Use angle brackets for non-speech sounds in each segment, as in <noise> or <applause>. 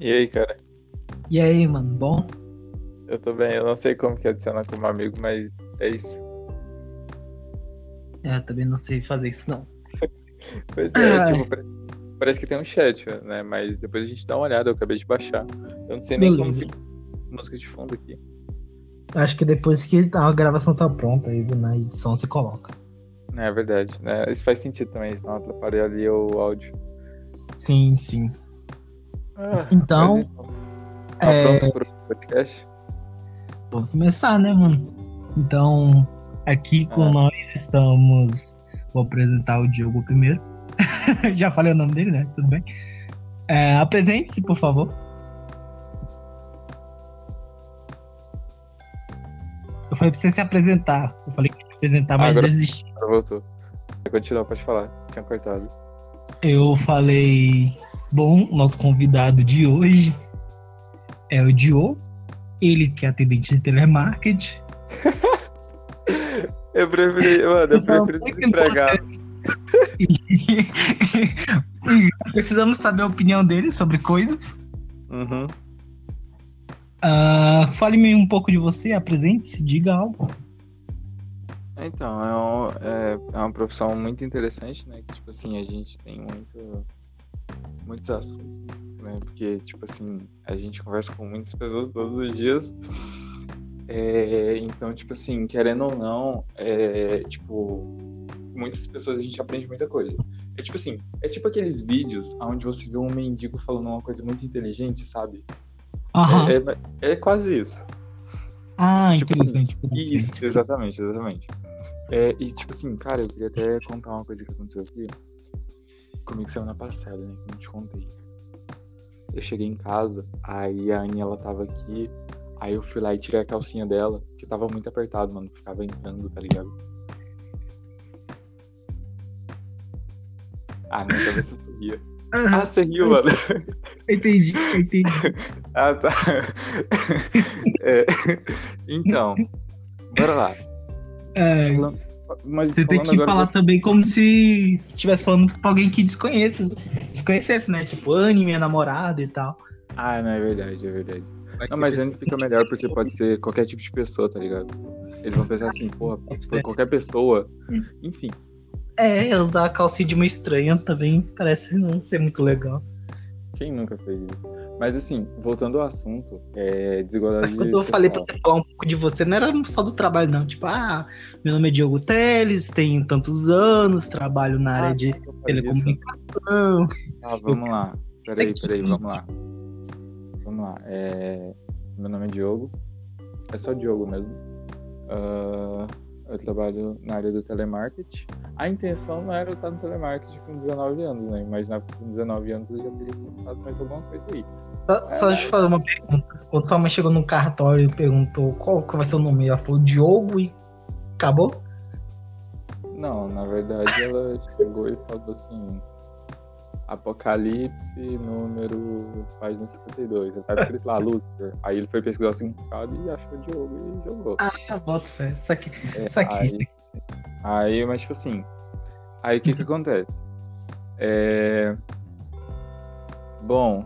E aí, cara? E aí, mano, bom? Eu tô bem, eu não sei como que adiciona como amigo, mas é isso. É, eu também não sei fazer isso, não. <laughs> Pois é, tipo, pare- parece que tem um chat, né? Mas depois a gente dá uma olhada, eu acabei de baixar. Eu não sei nem Beleza. como que música de fundo aqui. Acho que depois que a gravação tá pronta, aí na edição você coloca. É, é verdade, né? Isso faz sentido também, senão atrapalha ali o áudio. Sim, sim. Ah, Então, tá é- pronto pro podcast? Vamos começar, né, mano? Então, aqui com Ah. nós estamos. Vou apresentar o Diogo primeiro. <laughs> Já falei o nome dele, né? Tudo bem. É, Apresente-se, por favor. Eu falei pra você se apresentar. Eu falei que ia apresentar, mas Agora- desisti. Agora voltou. Continua, pode falar. Tinha cortado. Eu falei, bom, nosso convidado de hoje é o Diogo, ele que é atendente de telemarketing. <laughs> Eu preferi, mano, eu preferi desempregado. E, e precisamos saber a opinião dele sobre coisas. Uhum. Ah, Fale-me um pouco de você, apresente-se, diga algo. Então, é, um- é, é uma profissão muito interessante, né? Que, tipo assim, a gente tem muito, muitos assuntos, né? Porque, tipo assim, a gente conversa com muitas pessoas todos os dias. É, então, tipo assim, querendo ou não, é, tipo, muitas pessoas a gente aprende muita coisa. É tipo assim, é tipo aqueles vídeos onde você vê um mendigo falando uma coisa muito inteligente, sabe? Aham. É, é, quase isso. ah, tipo interessante. interessante. Isso, exatamente, exatamente. É, e tipo assim, cara, eu queria até contar uma coisa que aconteceu aqui comigo semana passada, né? Que eu não te contei. Eu cheguei em casa, aí a Aninha ela tava aqui, aí eu fui lá e tirei a calcinha dela, que tava muito apertado, mano. Ficava entrando, tá ligado? Ah, minha cabeça sorria. Ah, Aham, você riu, mano. entendi, entendi. <laughs> Ah, tá. <laughs> É, então, bora lá. Falando- Mas você tem que agora falar também como se estivesse falando pra alguém que desconheça. Desconhecesse, né? Tipo, Anne, minha namorada e tal. Ah, não, é verdade, é verdade. Não, mas antes fica melhor porque pode ser qualquer tipo de pessoa, tá ligado? Eles vão pensar assim, porra, <laughs> foi qualquer pessoa. Enfim, É, usar a calcinha de uma estranha também parece não ser muito legal. quem nunca fez isso? Mas assim, voltando ao assunto, é desigualdade. Mas quando eu falei pra falar um pouco de você, não era só do trabalho, não. Tipo, ah, meu nome é Diogo Teles, tenho tantos anos, trabalho na área Ah, de telecomunicação. Ah, vamos lá. Peraí, peraí, vamos lá. Vamos lá. É... Meu nome é Diogo. É só Diogo mesmo. Ah, eu trabalho na área do telemarketing. A intenção não era eu estar no telemarketing com 19 anos, né? Mas na- com 19 anos eu já teria começado mais alguma coisa aí. Só, só deixa eu fazer uma pergunta. Quando sua mãe chegou no cartório e perguntou qual que vai ser o nome, ela falou Diogo e acabou? Não, na verdade ela <laughs> chegou e falou assim: Apocalipse, número página 52. Aí Tava escrito lá, Luther. Aí ele foi pesquisar o significado e achou Diogo e jogou. Ah, boto fé. Isso aqui. É, Isso aqui. aí, aí, mas tipo assim, aí o que que acontece? É... Bom,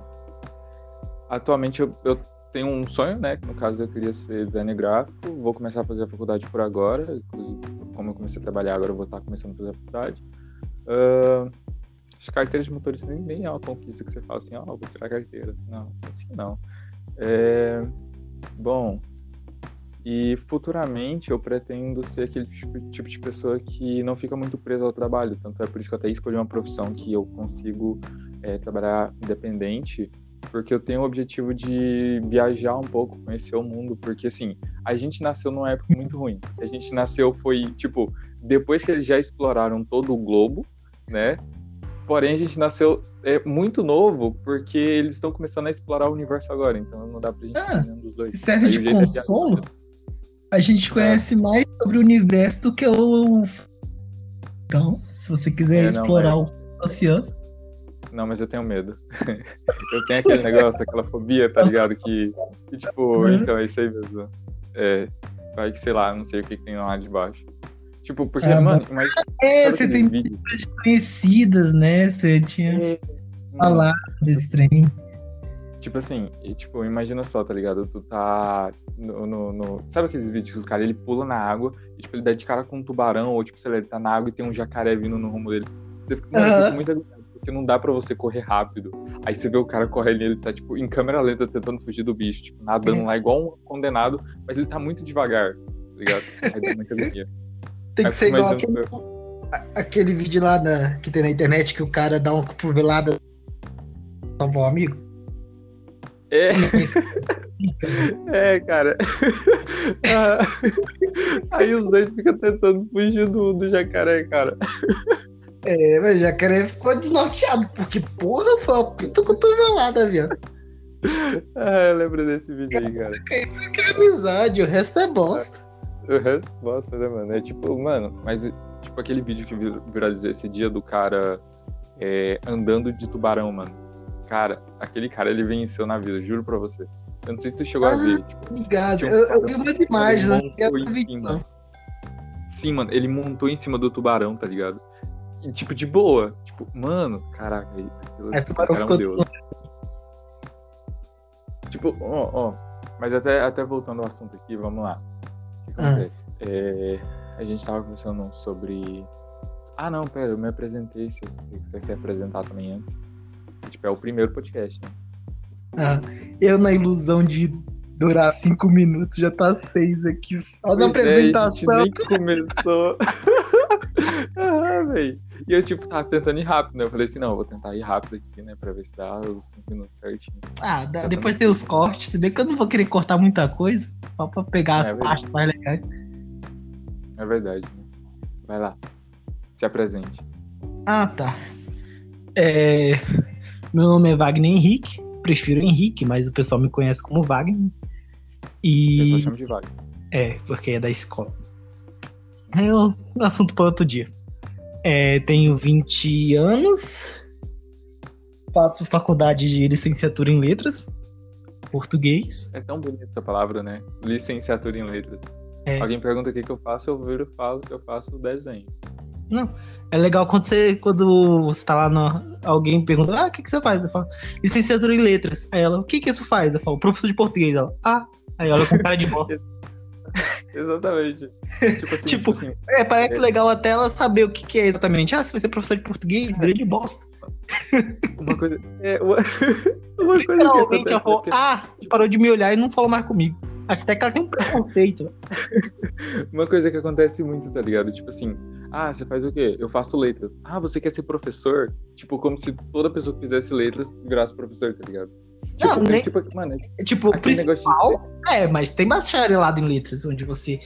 atualmente eu, eu tenho um sonho, né? Que no caso eu queria ser designer gráfico, vou começar a fazer a faculdade por agora, inclusive como eu comecei a trabalhar agora eu vou estar começando a fazer a faculdade. Ah, as carteiras de motorista nem, nem é uma conquista que você fala assim, ó, vou tirar a carteira. Não, assim não. É... Bom, e futuramente eu pretendo ser aquele tipo, tipo de pessoa que não fica muito presa ao trabalho. Tanto é por isso que eu até escolhi uma profissão que eu consigo é, trabalhar independente, porque eu tenho o objetivo de viajar um pouco, conhecer o mundo. Porque assim, a gente nasceu numa época muito ruim. A gente nasceu foi tipo depois que eles já exploraram todo o globo, né? Porém a gente nasceu é, muito novo porque eles estão começando a explorar o universo agora. Então não dá pra gente Ah, nenhum dos dois. Se serve Aí de é consolo, a gente conhece mais sobre o universo do que o. Então, se você quiser É, não, explorar mas- o oceano. Não, mas eu tenho medo. <laughs> eu tenho aquele negócio, aquela fobia, tá ligado? Que, que, tipo, Uhum. então é isso aí mesmo. É, vai que, sei lá, não sei o que, que tem lá de baixo. Tipo, porque, Ah, mano, mas. É, sabe você tem vídeos? conhecidas, né? Você tinha É, falado desse trem. Tipo assim, e, tipo, imagina só, tá ligado? Tu tá no, no, no- Sabe aqueles vídeos que o cara ele pula na água e tipo, ele dá de cara com um tubarão, ou tipo, sei lá, ele tá na água e tem um jacaré vindo no rumo dele. Você fica, mano, muito agoniado, porque não dá pra você correr rápido. Aí você vê o cara correndo e ele tá, tipo, em câmera lenta tentando fugir do bicho, tipo, nadando lá igual um condenado, mas ele tá muito devagar, tá ligado? Aí dá muita agonia. Tem que ser igual aquele, aquele vídeo lá da- que tem na internet que o cara dá uma cotovelada salvar um amigo. É, <laughs> é, cara. Ah, <laughs> Aí os dois ficam tentando fugir do, do jacaré, cara. É, mas o jacaré ficou desnorteado, porque porra, foi uma puta cotovelada, viado. Ah, eu lembro desse vídeo aí, cara. Isso que é amizade, o resto é bosta. Resto, bosta, né, mano? É tipo, mano, mas tipo aquele vídeo que vir- viralizou esse dia do cara é, andando de tubarão, mano. Cara, aquele cara ele venceu na vida, juro pra você. Eu não sei se tu chegou a Ah, ver. Tipo, Obrigado. Tinha um Eu, eu vi umas imagens, ele eu vídeo, cima. Sim, mano, ele montou em cima do tubarão, tá ligado? E, tipo, de boa. Tipo, mano, caraca, aquilo, tubarão é um ficou deus. Tipo, ó, ó. Mas até, até voltando ao assunto aqui, vamos lá. Que Ah. acontece? É, a gente tava conversando sobre. Ah, não, pera, eu me apresentei. Se você quiser se apresentar também antes. Tipo, é o primeiro podcast, né? Ah, eu na ilusão de durar cinco minutos, já tá seis aqui só na Pois é, a gente apresentação. nem começou. <laughs> <laughs> ah. E eu, tipo, tava tentando ir rápido, né? Eu falei assim, não, vou tentar ir rápido aqui, né? Pra ver se dá os 5 minutos certinho. Ah, dá- depois tem os cortes, se bem que eu não vou querer cortar muita coisa, só pra pegar as É verdade. partes mais legais. É verdade, né? Vai lá. Se apresente. Ah, tá. É, Meu nome é Wagner Henrique, prefiro Henrique, mas o pessoal me conhece como Wagner. Eu só E chamo de Wagner. é, porque é da escola. É um assunto para outro dia. É, tenho 20 anos, faço faculdade de licenciatura em letras, português. É tão bonita essa palavra, né? Licenciatura em letras. É. Alguém pergunta o que, que eu faço, eu viro e falo que eu faço desenho. É legal quando você, quando você tá lá, no, alguém pergunta, ah, o que, que você faz? Eu falo, licenciatura em letras. Aí ela, o que que isso faz? Eu falo, professor de português. Ela, ah. Aí olha com cara de bosta. <laughs> <laughs> Exatamente. Tipo assim, Tipo, assim, É, parece legal até ela saber o que, que é exatamente. Ah, você vai ser professor de português, grande bosta. uma coisa. É, uma, <laughs> uma coisa que Literalmente ela falou, é ah, parou de me olhar e não falou mais comigo. Acho até que ela tem um preconceito. <laughs> Uma coisa que acontece muito, tá ligado? Tipo assim, ah, você faz o quê? Eu faço letras. Ah, você quer ser professor? Tipo, como se toda pessoa que fizesse letras virasse professor, tá ligado? Tipo, Não, é nem- tipo, mano, É, Tipo, o principal. É, mas tem bacharelado em letras, onde você.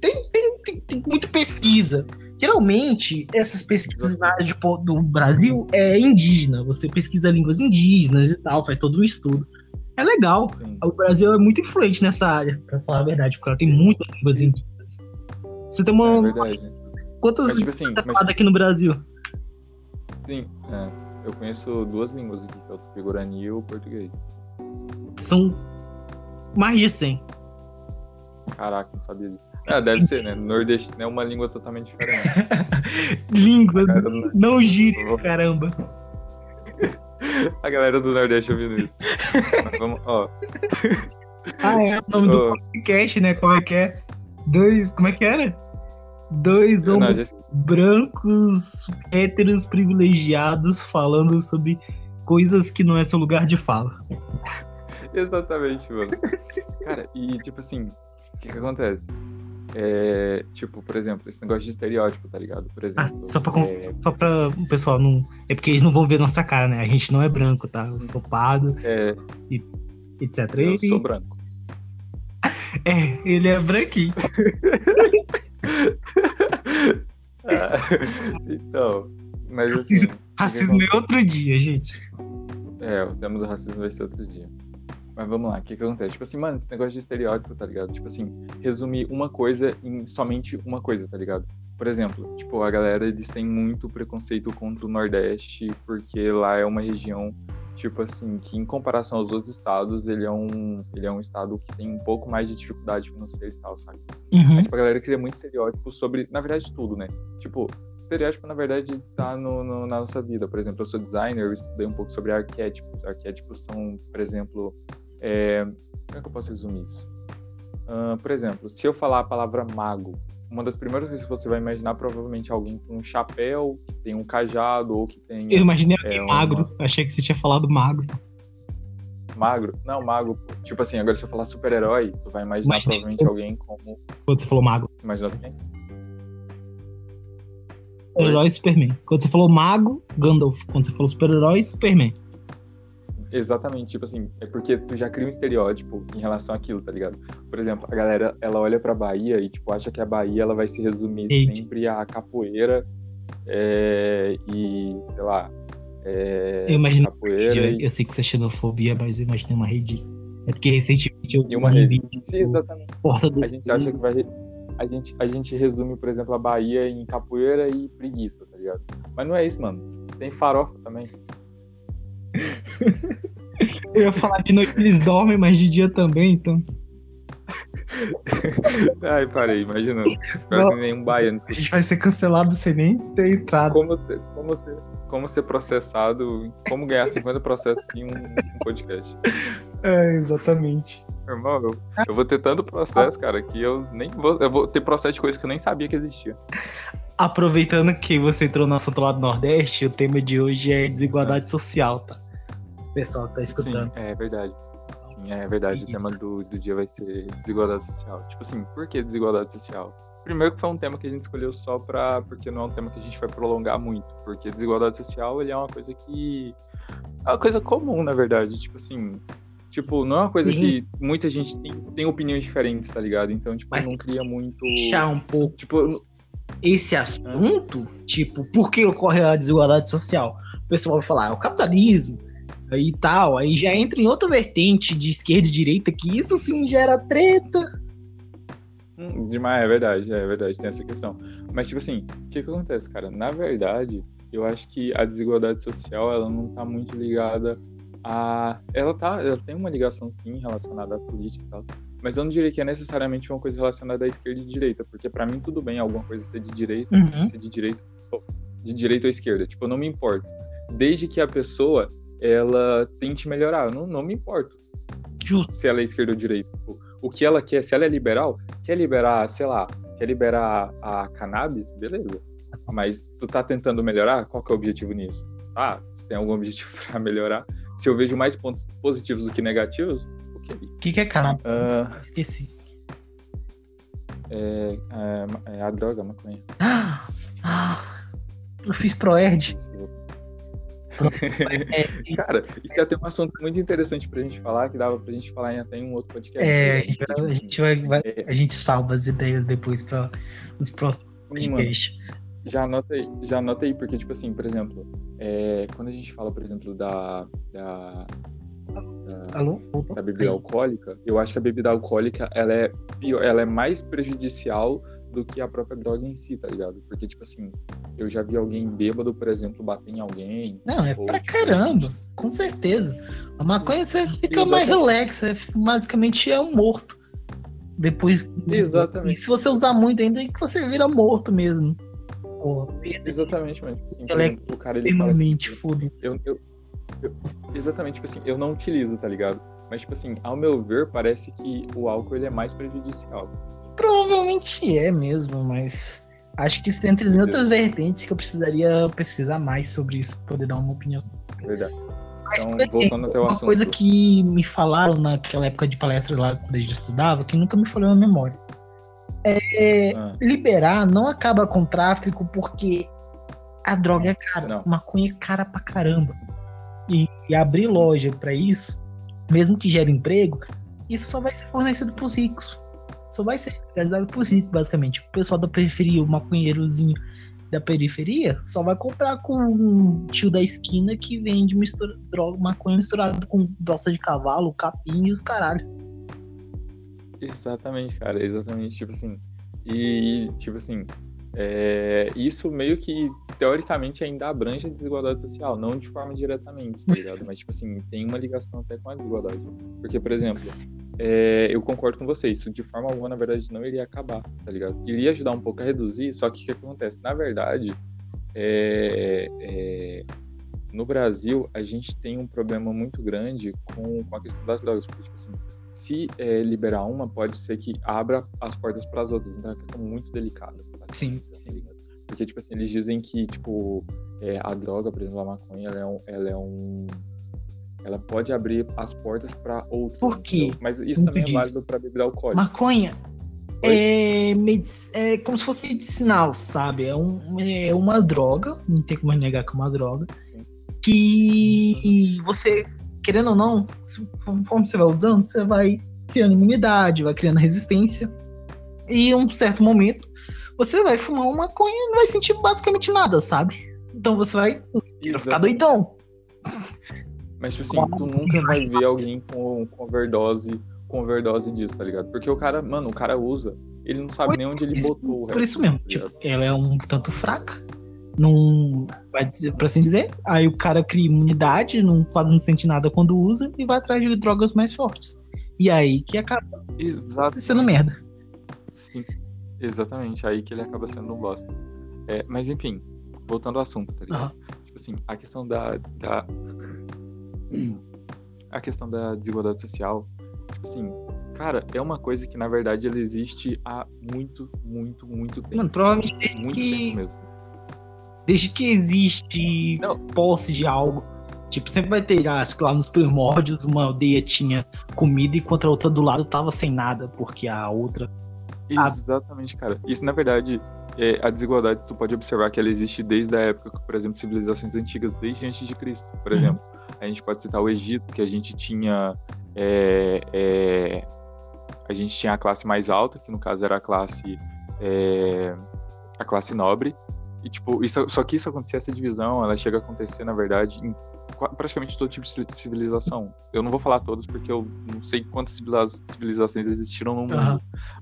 Tem, tem, tem, tem muita pesquisa. Geralmente, essas pesquisas na área de, do Brasil é indígena. Você pesquisa línguas indígenas e tal, faz todo um estudo. É legal. de. Assim, O Brasil é muito influente nessa área, pra falar a verdade, porque ela tem muitas línguas indígenas. Você tem é uma. verdade. quantas Mas, tipo línguas assim, mas, aqui no Brasil? sim, é, eu conheço duas línguas aqui, que é o tupi-guarani e o português. São mais de 100. Caraca, não sabia disso. Ah, deve ser, né? Nordestino é uma língua totalmente diferente. <laughs> Língua, do- não gire, caramba. <laughs> A galera do Nordeste ouvindo isso. Vamos, ó. <laughs> Ah, é o nome do ó, podcast, né? Como é que é? Dois. Como é que era? Dois homens já- brancos, héteros privilegiados falando sobre coisas que não é seu lugar de fala. <laughs> Exatamente, mano. Cara, e tipo assim, o que que acontece? É, tipo, por exemplo, esse negócio de estereótipo, tá ligado? Por Ah, exemplo. só pra, é, só pra o pessoal não. É porque eles não vão ver nossa cara, né? A gente não é branco, tá? Eu sou pardo, é, etc. eu Ele, sou branco. <laughs> é, ele é branquinho. <laughs> Ah, então, mas assim. Racismo- Racismo é outro dia, gente. É, o tema do racismo vai ser outro dia. Mas vamos lá, o que que acontece? Tipo assim, mano, esse negócio de estereótipo, tá ligado? Tipo assim, resumir uma coisa em somente uma coisa, tá ligado? Por exemplo, tipo, a galera, eles têm muito preconceito contra o Nordeste, porque lá é uma região, tipo assim, que em comparação aos outros estados, ele é um, ele é um estado que tem um pouco mais de dificuldade financeira e tal, sabe? Uhum. Mas, tipo, a galera cria muito estereótipo sobre, na verdade, tudo, né? Tipo, estereótipo, na verdade, está no, no, na nossa vida. Por exemplo, eu sou designer, eu estudei um pouco sobre arquétipos. Arquétipos são, por exemplo, é... como é que eu posso resumir isso? Uh, por exemplo, se eu falar a palavra mago, uma das primeiras coisas que você vai imaginar provavelmente é alguém com um chapéu, que tem um cajado ou que tem. Eu imaginei alguém é, magro. Uma... Achei que você tinha falado magro. Magro? Não, mago. Tipo assim, agora se eu falar super-herói, tu vai imaginar Imaginei provavelmente eu... alguém como. Quando você falou magro. Imaginou quem? Super-herói Superman. Quando você falou mago, Gandalf. Quando você falou super-herói, Superman. Exatamente, tipo assim, é porque tu já cria um estereótipo em relação àquilo, tá ligado? Por exemplo, a galera, ela olha pra Bahia e, tipo, acha que a Bahia, ela vai se resumir Eita. sempre a capoeira é, e, sei lá, é, eu imagino capoeira. E... Eu sei que isso é xenofobia, mas eu imaginei uma rede. É porque recentemente eu vi uma rede. Sim, exatamente. Porta do... A gente acha que vai a gente, a gente resume, por exemplo, a Bahia em capoeira e preguiça, tá ligado? Mas não é isso, mano. Tem farofa também. <laughs> Eu ia falar de noite eles dormem, mas de dia também, então. <laughs> Ai, parei, imaginando. Espero que nenhum baiano. A gente vai ser cancelado sem nem ter entrado. Como ser, como ser, como ser processado, como ganhar 50 processos em um, um podcast. É, exatamente. Irmão, eu, eu vou ter tanto processo, cara, que eu nem vou. Eu vou ter processo de coisas que eu nem sabia que existia. Aproveitando que você entrou no assunto lá do Nordeste, o tema de hoje é desigualdade é. social, tá? O pessoal que tá escutando. Sim, é verdade. Sim, é verdade. Isso. O tema do, do dia vai ser desigualdade social. Tipo assim, por que desigualdade social? Primeiro que foi um tema que a gente escolheu só pra. Porque não é um tema que a gente vai prolongar muito. Porque desigualdade social ele é uma coisa que. É uma coisa comum, na verdade. Tipo assim. Tipo, não é uma coisa Sim. que muita gente tem, tem opiniões diferentes, tá ligado? Então, tipo, Mas não cria muito. Deixar um pouco. Tipo, esse assunto, tipo, por que ocorre a desigualdade social? O pessoal vai falar, é o capitalismo e tal, aí já entra em outra vertente de esquerda e direita, que isso sim gera treta. Hum, demais, é verdade, é verdade, tem essa questão. Mas, tipo assim, o que que acontece, cara? Na verdade, eu acho que a desigualdade social, ela não tá muito ligada a... Ela, tá, ela tem uma ligação, sim, relacionada à política e tal, mas eu não diria que é necessariamente uma coisa relacionada à esquerda e direita, porque para mim tudo bem alguma coisa ser de direita, uhum. ser de direita, de direita ou esquerda, tipo, eu não me importo. Desde que a pessoa ela tente melhorar, eu não, não me importo. Justo. Se ela é esquerda ou direita. O que ela quer, se ela é liberal, quer liberar, sei lá, quer liberar a cannabis, beleza. Mas tu tá tentando melhorar, qual que é o objetivo nisso? Ah, se tem algum objetivo <laughs> para melhorar, se eu vejo mais pontos positivos do que negativos, o que, que é cannabis? Uh, Esqueci. É, é, é, a droga, a maconha. Ah, ah, eu fiz Proerd. <laughs> Cara, isso ia ter um assunto muito interessante pra gente falar, que dava pra gente falar em até em um outro podcast. É, a gente, vai, a gente, vai, vai é. a gente salva as ideias depois para os próximos podcasts. Já anotei, já anotei, porque, tipo assim, por exemplo, é, quando a gente fala, por exemplo, da, da da, Alô? da bebida alcoólica, eu acho que a bebida alcoólica ela é ela é mais prejudicial do que a própria droga em si, tá ligado? Porque, tipo assim, eu já vi alguém bêbado, por exemplo, bater em alguém. Não, é ou, pra tipo, caramba, com certeza. A maconha você fica mais relax, é, basicamente é um morto. Depois. Exatamente. E se você usar muito ainda, é que você vira morto mesmo. Porra, Exatamente, mas tipo assim, ela é o cara ele extremamente foda. Eu, eu, eu, exatamente, tipo assim, eu não utilizo, tá ligado? Mas, tipo assim, ao meu ver, parece que o álcool ele é mais prejudicial. Provavelmente é mesmo, mas acho que isso entra em outras vertentes que eu precisaria pesquisar mais sobre isso pra poder dar uma opinião. Verdade. Mas, então, exemplo, voltando até o uma assunto. coisa que me falaram naquela época de palestra lá quando a gente estudava, que nunca me falou na memória. É, ah. Liberar não acaba com tráfico porque a droga é cara. Não. Maconha é cara pra caramba e, e abrir loja para isso, mesmo que gere emprego, isso só vai ser fornecido para os ricos. Só vai ser realizado para os ricos, basicamente. O pessoal da periferia, o maconheirozinho da periferia, só vai comprar com um tio da esquina que vende mistura, droga, maconha misturada com bosta de cavalo, capim e os caralho. Exatamente, cara, exatamente. Tipo assim. E, tipo assim, é, isso meio que, teoricamente, ainda abrange a desigualdade social, não de forma diretamente, tá ligado? Mas, tipo assim, tem uma ligação até com a desigualdade. Porque, por exemplo, é, eu concordo com você, isso de forma alguma, na verdade, não iria acabar, tá ligado? Iria ajudar um pouco a reduzir, só que o que acontece? Na verdade, é, é, no Brasil a gente tem um problema muito grande com, com a questão das drogas, porque tipo assim, se é, liberar uma, pode ser que abra as portas para as outras. Então é uma questão muito delicada. Sim, sim. Porque, tipo assim, eles dizem que, tipo, é, a droga, por exemplo, a maconha, ela é um. Ela, é um, ela pode abrir as portas para outros. Por quê? Então, mas isso também é válido para bebida alcoólica. Maconha é, é, como se fosse medicinal, sabe? É, um, é uma droga, não tem como negar que é uma droga, que você, querendo ou não, conforme você vai usando, você vai criando imunidade, vai criando resistência, e em um certo momento você vai fumar uma maconha e não vai sentir basicamente nada, sabe? Então você vai ficar doidão. Mas, tipo assim, tu nunca vai ver alguém com, com overdose com overdose disso, tá ligado? Porque o cara, mano, o cara usa, ele não sabe nem onde ele isso, botou. Por isso mesmo, tá tipo, ela é um tanto fraca, não vai dizer, pra assim dizer, aí o cara cria imunidade, não, quase não sente nada quando usa e vai atrás de drogas mais fortes. E aí que acaba Exato. sendo merda. Sim, exatamente, aí que ele acaba sendo um bosta. É, mas enfim, voltando ao assunto, tá ligado? Uhum. Tipo assim, a questão da, da a questão da desigualdade social Tipo assim, cara, é uma coisa que na verdade ela existe há muito, muito, muito tempo. Mano, provavelmente muito que... mesmo. Desde que existe Não. posse de algo. Tipo, sempre vai ter, acho que lá nos primórdios uma aldeia tinha comida enquanto a outra do lado tava sem nada, porque a outra. Exatamente, cara. Isso, na verdade, é, a desigualdade, tu pode observar que ela existe desde a época, por exemplo, civilizações antigas, desde antes de Cristo. Por uhum. exemplo, a gente pode citar o Egito, que a gente tinha é, é, a gente tinha a classe mais alta, que no caso era a classe é, a classe nobre, e tipo, isso, só que isso acontecia, essa divisão, ela chega a acontecer, na verdade, em praticamente todo tipo de civilização. Eu não vou falar todas porque eu não sei quantas civilizações existiram no mundo, uhum.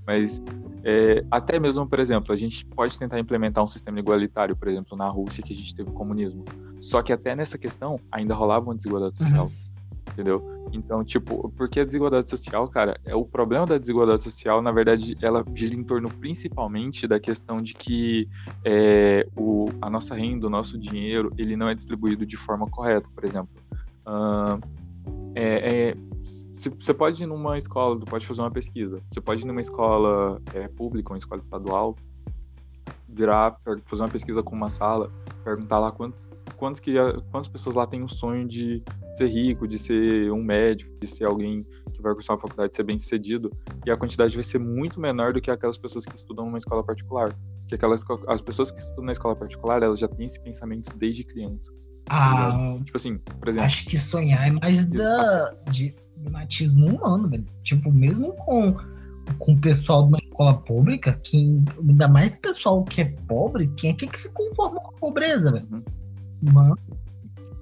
mas é, até mesmo, por exemplo, a gente pode tentar implementar um sistema igualitário, por exemplo, na Rússia, que a gente teve o comunismo. Só que até nessa questão ainda rolava uma desigualdade social. Uhum entendeu? Então, tipo, porque a desigualdade social, cara, é o problema da desigualdade social, na verdade, ela gira em torno principalmente da questão de que é, o, a nossa renda, o nosso dinheiro, ele não é distribuído de forma correta, por exemplo. Uh, é, é, você pode ir numa escola, pode fazer uma pesquisa. Você pode ir numa escola é, pública, uma escola estadual, virar, fazer uma pesquisa com uma sala, perguntar lá quanto, quantos que, quantas pessoas lá têm o sonho de ser rico, de ser um médico, de ser alguém que vai cursar uma faculdade, de ser bem sucedido, e a quantidade vai ser muito menor do que aquelas pessoas que estudam numa escola particular. Porque aquelas, as pessoas que estudam na escola particular, elas já têm esse pensamento desde criança. Ah, tipo assim, por exemplo. Acho que sonhar é mais da, de matismo humano, velho. Tipo, mesmo com, com o pessoal de uma escola pública, que ainda mais pessoal que é pobre, quem é que, que se conforma com a pobreza, velho? Uhum.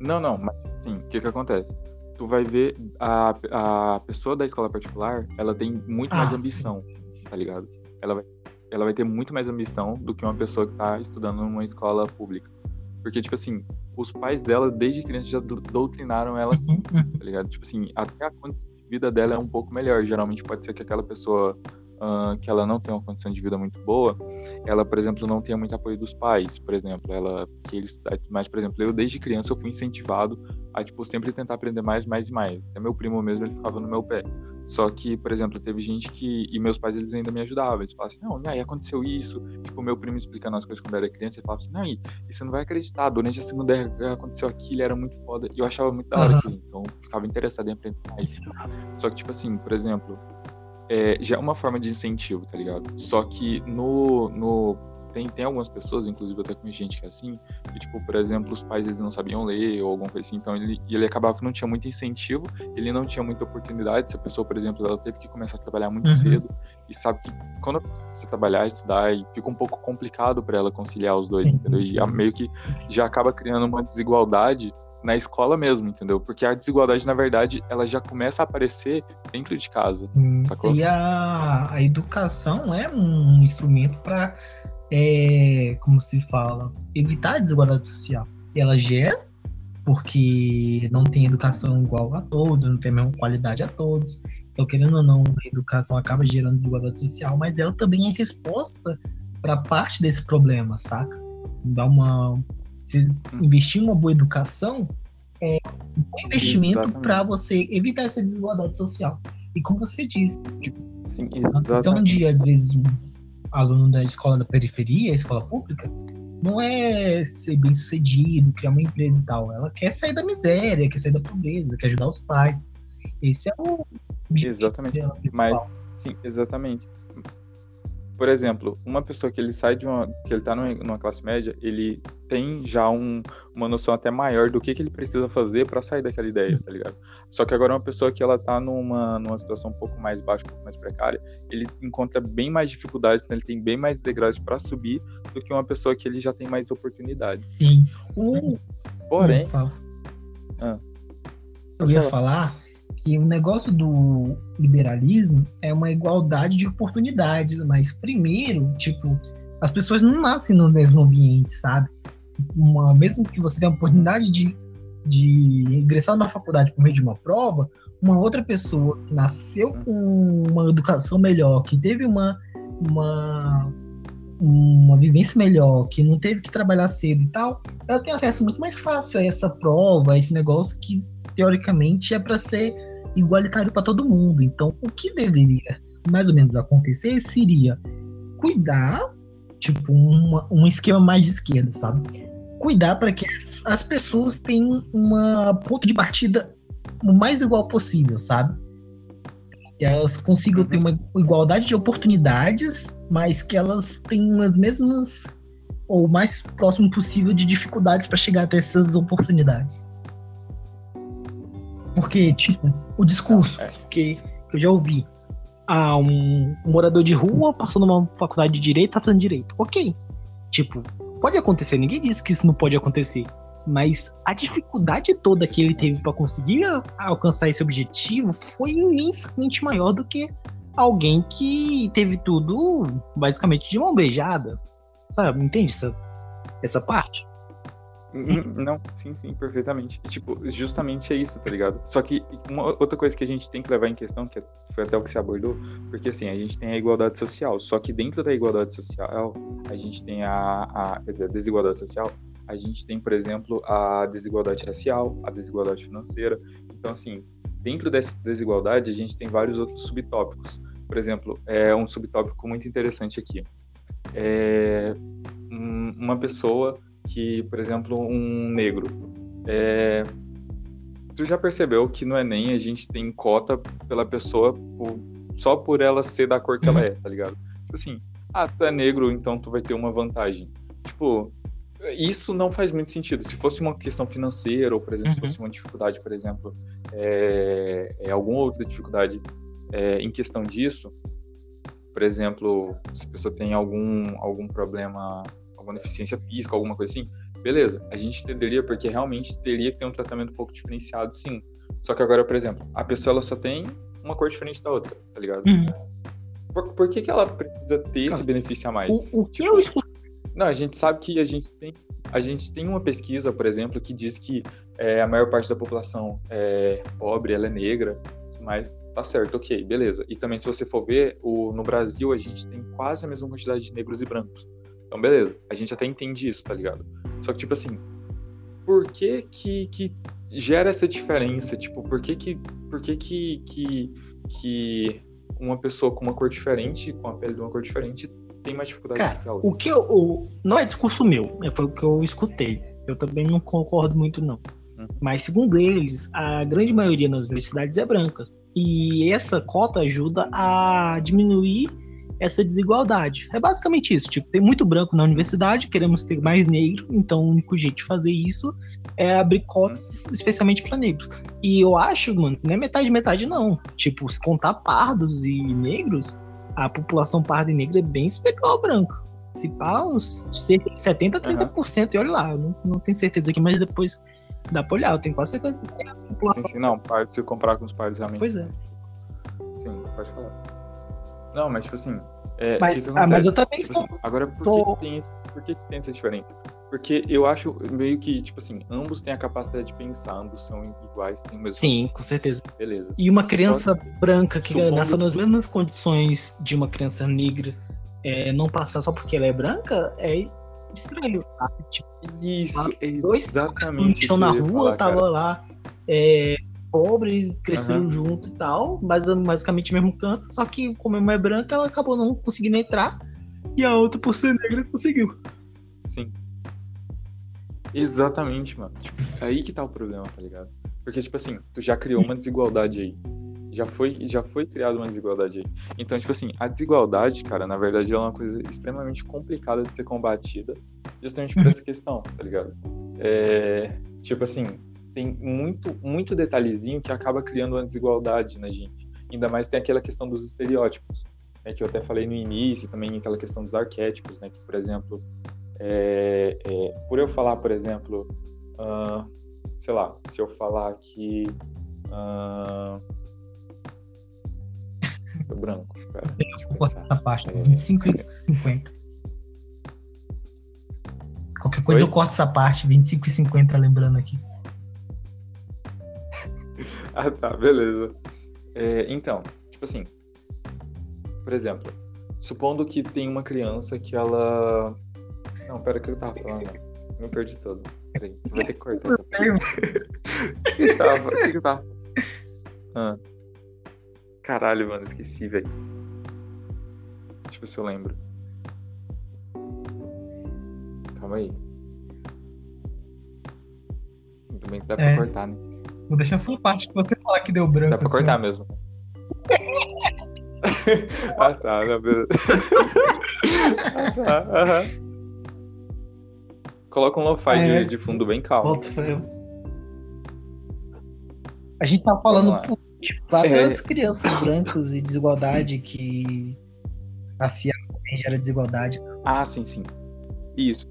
Não, não, mas assim, o que que acontece? Tu vai ver a, a pessoa da escola particular, ela tem muito ah, mais ambição, sim. tá ligado? Ela vai, ela vai ter muito mais ambição do que uma pessoa que tá estudando numa escola pública. Porque, tipo assim, os pais dela, desde criança, já doutrinaram ela assim, uhum. tá ligado? Tipo assim, até a condição de vida dela é um pouco melhor. Geralmente pode ser que aquela pessoa uh, que ela não tem uma condição de vida muito boa, ela, por exemplo, não tenha muito apoio dos pais, por exemplo, ela que eles, mas por exemplo, eu desde criança eu fui incentivado a tipo sempre tentar aprender mais, mais e mais. Até meu primo mesmo ele ficava no meu pé. Só que, por exemplo, teve gente que. E meus pais, eles ainda me ajudavam. Eles falavam assim: não, aí aconteceu isso. Tipo, meu primo explicando as coisas quando eu era criança. Ele falava assim: não, e, e você não vai acreditar. Durante a Segunda Guerra aconteceu aquilo, era muito foda. E eu achava muito da hora aquilo. Então, eu ficava interessado em aprender mais. Só que, tipo assim, por exemplo, é, já é uma forma de incentivo, tá ligado? Só que no, no tem, tem algumas pessoas, inclusive até com gente que é assim, que, tipo, por exemplo, os pais eles não sabiam ler ou alguma coisa assim, então ele, ele acabava que não tinha muito incentivo, ele não tinha muita oportunidade. Se a pessoa, por exemplo, ela teve que começar a trabalhar muito uhum. cedo e sabe que quando a pessoa começa a trabalhar, estudar, e fica um pouco complicado para ela conciliar os dois, entendeu? E meio que já acaba criando uma desigualdade na escola mesmo, entendeu? Porque a desigualdade, na verdade, ela já começa a aparecer dentro de casa. Hum, e a, a educação é um instrumento para, é, como se fala, evitar a desigualdade social. Ela gera, porque não tem educação igual a todos, não tem a mesma qualidade a todos. Então, querendo ou não, a educação acaba gerando desigualdade social, mas ela também é resposta para parte desse problema, saca? dar uma. Se investir em uma boa educação é um investimento para você evitar essa desigualdade social. E como você disse, tipo, Sim, então, de às vezes um aluno da escola da periferia, escola pública, não é ser bem sucedido, criar uma empresa e tal. Ela quer sair da miséria, quer sair da pobreza, quer ajudar os pais. Esse é o objetivo Exatamente. principal. Sim, exatamente. Por exemplo, uma pessoa que ele sai de uma. que ele tá numa, classe média, ele tem já um, uma noção até maior do que, que ele precisa fazer para sair daquela ideia, tá ligado? Só que agora uma pessoa que ela tá numa, numa situação um pouco mais baixa, um pouco mais precária, ele encontra bem mais dificuldades, então ele tem bem mais degraus para subir do que uma pessoa que ele já tem mais oportunidades. Sim. O, Porém, Hum, fala. Ah. Eu ia falar que o negócio do liberalismo é uma igualdade de oportunidades, mas primeiro, tipo, as pessoas não nascem no mesmo ambiente, sabe? Uma, mesmo que você tenha a oportunidade de, de ingressar na faculdade por meio de uma prova, uma outra pessoa que nasceu com uma educação melhor, que teve uma, uma, uma vivência melhor, que não teve que trabalhar cedo e tal, ela tem acesso muito mais fácil a essa prova, a esse negócio que teoricamente é para ser igualitário para todo mundo. Então, o que deveria mais ou menos acontecer seria cuidar, tipo, uma, um esquema mais de esquerda, sabe? Cuidar para que as, as pessoas tenham uma ponto de partida o mais igual possível, sabe? Que elas consigam ter uma igualdade de oportunidades, mas que elas tenham as mesmas ou o mais próximo possível de dificuldades para chegar até essas oportunidades. Porque, tipo, o discurso É. que, que eu já ouvi. Ah, um, um morador de rua passou numa faculdade de direito, tá fazendo direito. Ok. Tipo, pode acontecer, ninguém disse que isso não pode acontecer. Mas a dificuldade toda que ele teve para conseguir alcançar esse objetivo foi imensamente maior do que alguém que teve tudo basicamente de mão beijada. Sabe? Entende essa, essa parte? Não, sim, sim, perfeitamente. E, tipo, justamente é isso, tá ligado? Só que uma outra coisa que a gente tem que levar em questão, que foi até o que você abordou, porque assim, a gente tem a igualdade social, só que dentro da igualdade social, a gente tem a, a quer dizer, a desigualdade social, a gente tem, por exemplo, a desigualdade racial, a desigualdade financeira. Então, assim, dentro dessa desigualdade, a gente tem vários outros subtópicos. Por exemplo, é um subtópico muito interessante aqui. É um- uma pessoa que, por exemplo, um negro. É, tu já percebeu que no Enem a gente tem cota pela pessoa por- só por ela ser da cor que ela é, tá ligado? Tipo assim, ah, tu é negro, então tu vai ter uma vantagem. Tipo, isso não faz muito sentido. Se fosse uma questão financeira, ou, por exemplo, se Uhum. fosse uma dificuldade, por exemplo, é, é alguma outra dificuldade é, em questão disso, por exemplo, se a pessoa tem algum, algum problema, alguma deficiência física, alguma coisa assim, beleza, a gente entenderia porque realmente teria que ter um tratamento um pouco diferenciado, sim. Só que agora, por exemplo, a pessoa ela só tem uma cor diferente da outra, tá ligado? Uhum. Por, por que, que ela precisa ter esse benefício a mais? O, o que eu escuto. Não, a gente sabe que a gente tem, a gente tem uma pesquisa, por exemplo, que diz que é, a maior parte da população é pobre, ela é negra, mas tá certo, ok, beleza. E também, se você for ver, o, no Brasil a gente tem quase a mesma quantidade de negros e brancos. Então, beleza, a gente até entende isso, tá ligado? Só que, tipo assim, por que que, que gera essa diferença? Tipo, por que que, por que, que, que, que uma pessoa com uma cor diferente, com a pele de uma cor diferente, tem mais dificuldade Cara, que a outra? O que eu. o- não é discurso meu, é, foi o que eu escutei. Eu também não concordo muito, não. Uhum. Mas, segundo eles, a grande maioria nas universidades é branca. E essa cota ajuda a diminuir essa desigualdade. É basicamente isso. Tipo, tem muito branco na universidade, queremos ter mais negro, então o único jeito de fazer isso é abrir cotas especialmente para negros. E eu acho, mano, não é metade metade, não. Tipo, se contar pardos e negros, a população parda e negra é bem superior ao branco. Se pá, uns cerca de 70% a 30%, e olha lá, não, não tenho certeza aqui, mas depois dá pra olhar, eu tenho quase certeza que a Sim, população. sim, não, se eu comparar com os pares realmente. Pois é. Sim, pode falar. Não, mas tipo assim. É, Mas, que que ah, mas eu também Tipo sou. assim, agora, por, tô- que, tem esse, por que, tem essa diferença? Porque eu acho meio que, tipo assim, ambos têm a capacidade de pensar, ambos são iguais, têm o mesmo. Sim, com certeza. Beleza. E uma criança branca que Supondo- nasceu nas mesmas condições de uma criança negra é, não passar só porque ela é branca é estranho, sabe? Tipo, Isso, dois exatamente. estão na rua, falar, tava cara. lá, é, pobre, cresceram Aham. junto e tal, mas basicamente o mesmo canto, só que como uma é branca, ela acabou não conseguindo entrar, e a outra, por ser negra, conseguiu. Sim. Exatamente, mano. Tipo, aí que tá o problema, tá ligado? Porque, tipo assim, tu já criou uma desigualdade aí. Já foi, já foi criada uma desigualdade aí. Então, tipo assim, a desigualdade, cara, na verdade, ela é uma coisa extremamente complicada de ser combatida, justamente por essa <laughs> questão, tá ligado? É, tipo assim, tem muito, muito detalhezinho que acaba criando uma desigualdade na gente. Ainda mais tem aquela questão dos estereótipos, né, que eu até falei no início, também aquela questão dos arquétipos, né, que, por exemplo, é, é, por eu falar, por exemplo, ah, sei lá, se eu falar que. tô branco, pera, deixa eu <laughs> cortar parte, É. 25 e 50. Qualquer coisa Oi? eu corto essa parte, 25 e 50, lembrando aqui. <laughs> Ah, tá, beleza. É, então, tipo assim, por exemplo, supondo que tem uma criança que ela. Não, pera, o que eu tava falando? Me perdi todo. Peraí, vai ter que cortar essa. O que <laughs> eu tava? O que eu tava? Ah. Caralho, mano, esqueci, velho. Deixa eu ver se eu lembro. Calma aí. Também dá pra É. cortar, né? Vou deixar só a parte que você falar que deu branco. Dá pra assim, cortar ó. mesmo. <laughs> ah, tá, não, beleza. ah, tá, aham. Coloca um lo-fi É. de, de fundo bem calmo. Volta, foi- A gente tava falando pô, tipo, lá É. das crianças brancas e desigualdade que racial também gera desigualdade. Ah, sim, sim. Isso.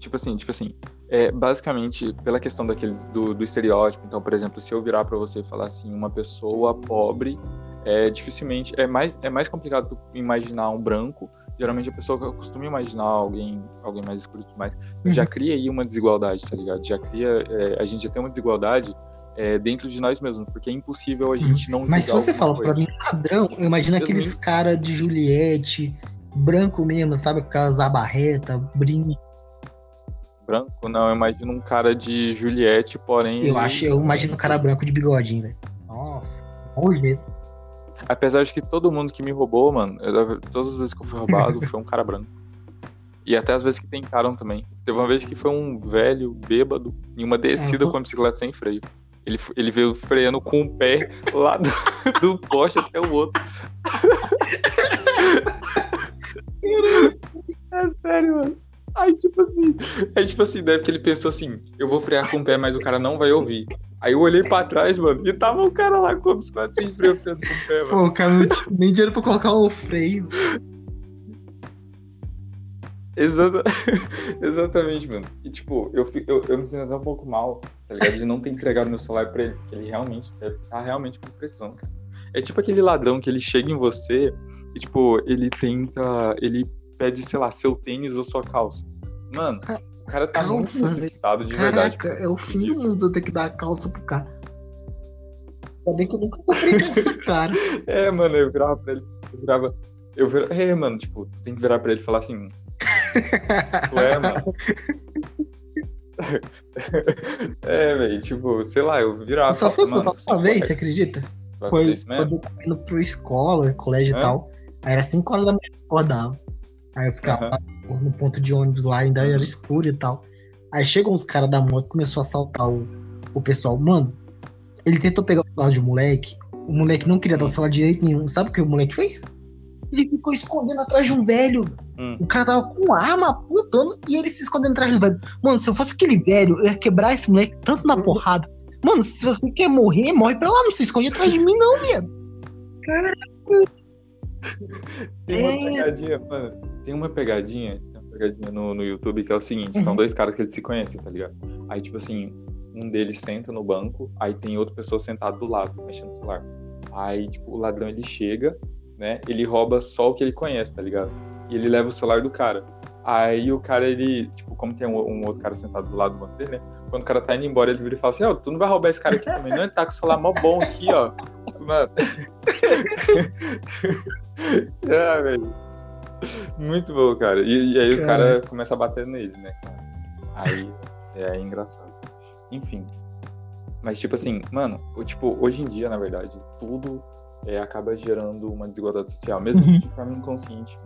Tipo assim, tipo assim, é, basicamente, pela questão daqueles do, do estereótipo, então, por exemplo, se eu virar pra você e falar assim, uma pessoa pobre, é dificilmente, é mais, é mais complicado imaginar um branco, geralmente a pessoa que costuma imaginar alguém, alguém mais escuro e tudo mais, já Uhum. cria aí uma desigualdade, tá ligado? Já cria, é, a gente já tem uma desigualdade é, dentro de nós mesmos, porque é impossível a gente não Uhum. Mas se você fala pra coisa. mim ladrão, eu imagino aqueles nem- cara de Juliette, branco mesmo, sabe? Com aquelas abarreta, brinco. Branco, não, eu imagino um cara de Juliette, porém... Eu acho, eu imagino um cara branco de bigodinho, velho. Nossa, bom jeito. Apesar de que todo mundo que me roubou, mano, eu- todas as vezes que eu fui roubado, foi um cara branco. E até as vezes que tentaram também. Teve uma vez que foi um velho bêbado em uma descida sou- com a bicicleta sem freio. Ele, ele veio freando com o pé lá do, <laughs> do poste até o outro. <laughs> é sério, mano. Aí, tipo assim, aí, tipo assim, deve que ele pensou assim: eu vou frear com o pé, mas o cara não vai ouvir. Aí eu olhei pra trás, mano, e tava o cara lá com a bicicleta sem freio freando com o pé, mano. Pô, o cara não tinha nem dinheiro pra colocar o freio. Exata... <laughs> Exatamente, mano. E tipo, eu, eu, eu me sinto até um pouco mal, tá ligado? De não ter entregado meu celular pra ele, porque ele realmente deve estar realmente com pressão, cara. É tipo aquele ladrão que ele chega em você e, tipo, ele tenta. Ele pede, sei lá, seu tênis ou sua calça. Mano, o cara tá muito Calça, necessitado de verdade. Caraca, é o fim do mundo eu ter que dar a calça pro cara. Ainda bem que eu nunca comprei calça, cara. <laughs> É, mano, eu virava pra ele. Eu virava. Eu virava. É, mano, tipo, tem que virar pra ele e falar assim. Tu é, mano. <laughs> é, velho, tipo, sei lá, eu virava. Só foi só uma vez, você acredita? Foi quando eu tava indo pro escola, colégio e tal. Aí era 5 horas da manhã que eu acordava. Aí eu ficava lá no ponto de ônibus lá, ainda era escuro e tal. Aí chegam os caras da moto, começou a assaltar o, o pessoal. Mano, ele tentou pegar o celular de um moleque. O moleque não queria dar o celular de jeito nenhum. Sabe o que o moleque fez? Ele ficou escondendo atrás de um velho. Hum. O cara tava com arma apontando e ele se escondendo atrás do velho. Mano, se eu fosse aquele velho, eu ia quebrar esse moleque tanto na porrada. Mano, se você quer morrer, morre pra lá, não se esconde atrás de mim, não, viado. Tem uma É. pegadinha, mano. Tem uma pegadinha, tem uma pegadinha no, no YouTube que é o seguinte: Uhum. são dois caras que eles se conhecem, tá ligado? Aí, tipo assim, um deles senta no banco, aí tem outra pessoa sentada do lado, mexendo no celular. Aí, tipo, o ladrão ele chega, né? Ele rouba só o que ele conhece, tá ligado? E ele leva o celular do cara. Aí o cara, ele, tipo, como tem um, um outro cara sentado do lado do banco dele, né? Quando o cara tá indo embora, ele vira e fala assim: Ó, tu não vai roubar esse cara aqui também, não? Ele tá com o celular mó bom aqui, ó. Mano. <laughs> ah, velho. Muito bom, cara. E, e aí cara. o cara começa a bater nele, né, cara? Aí é engraçado. Enfim. Mas, tipo assim, mano, tipo, hoje em dia, na verdade, tudo é, acaba gerando uma desigualdade social, mesmo uhum. de forma inconscientemente.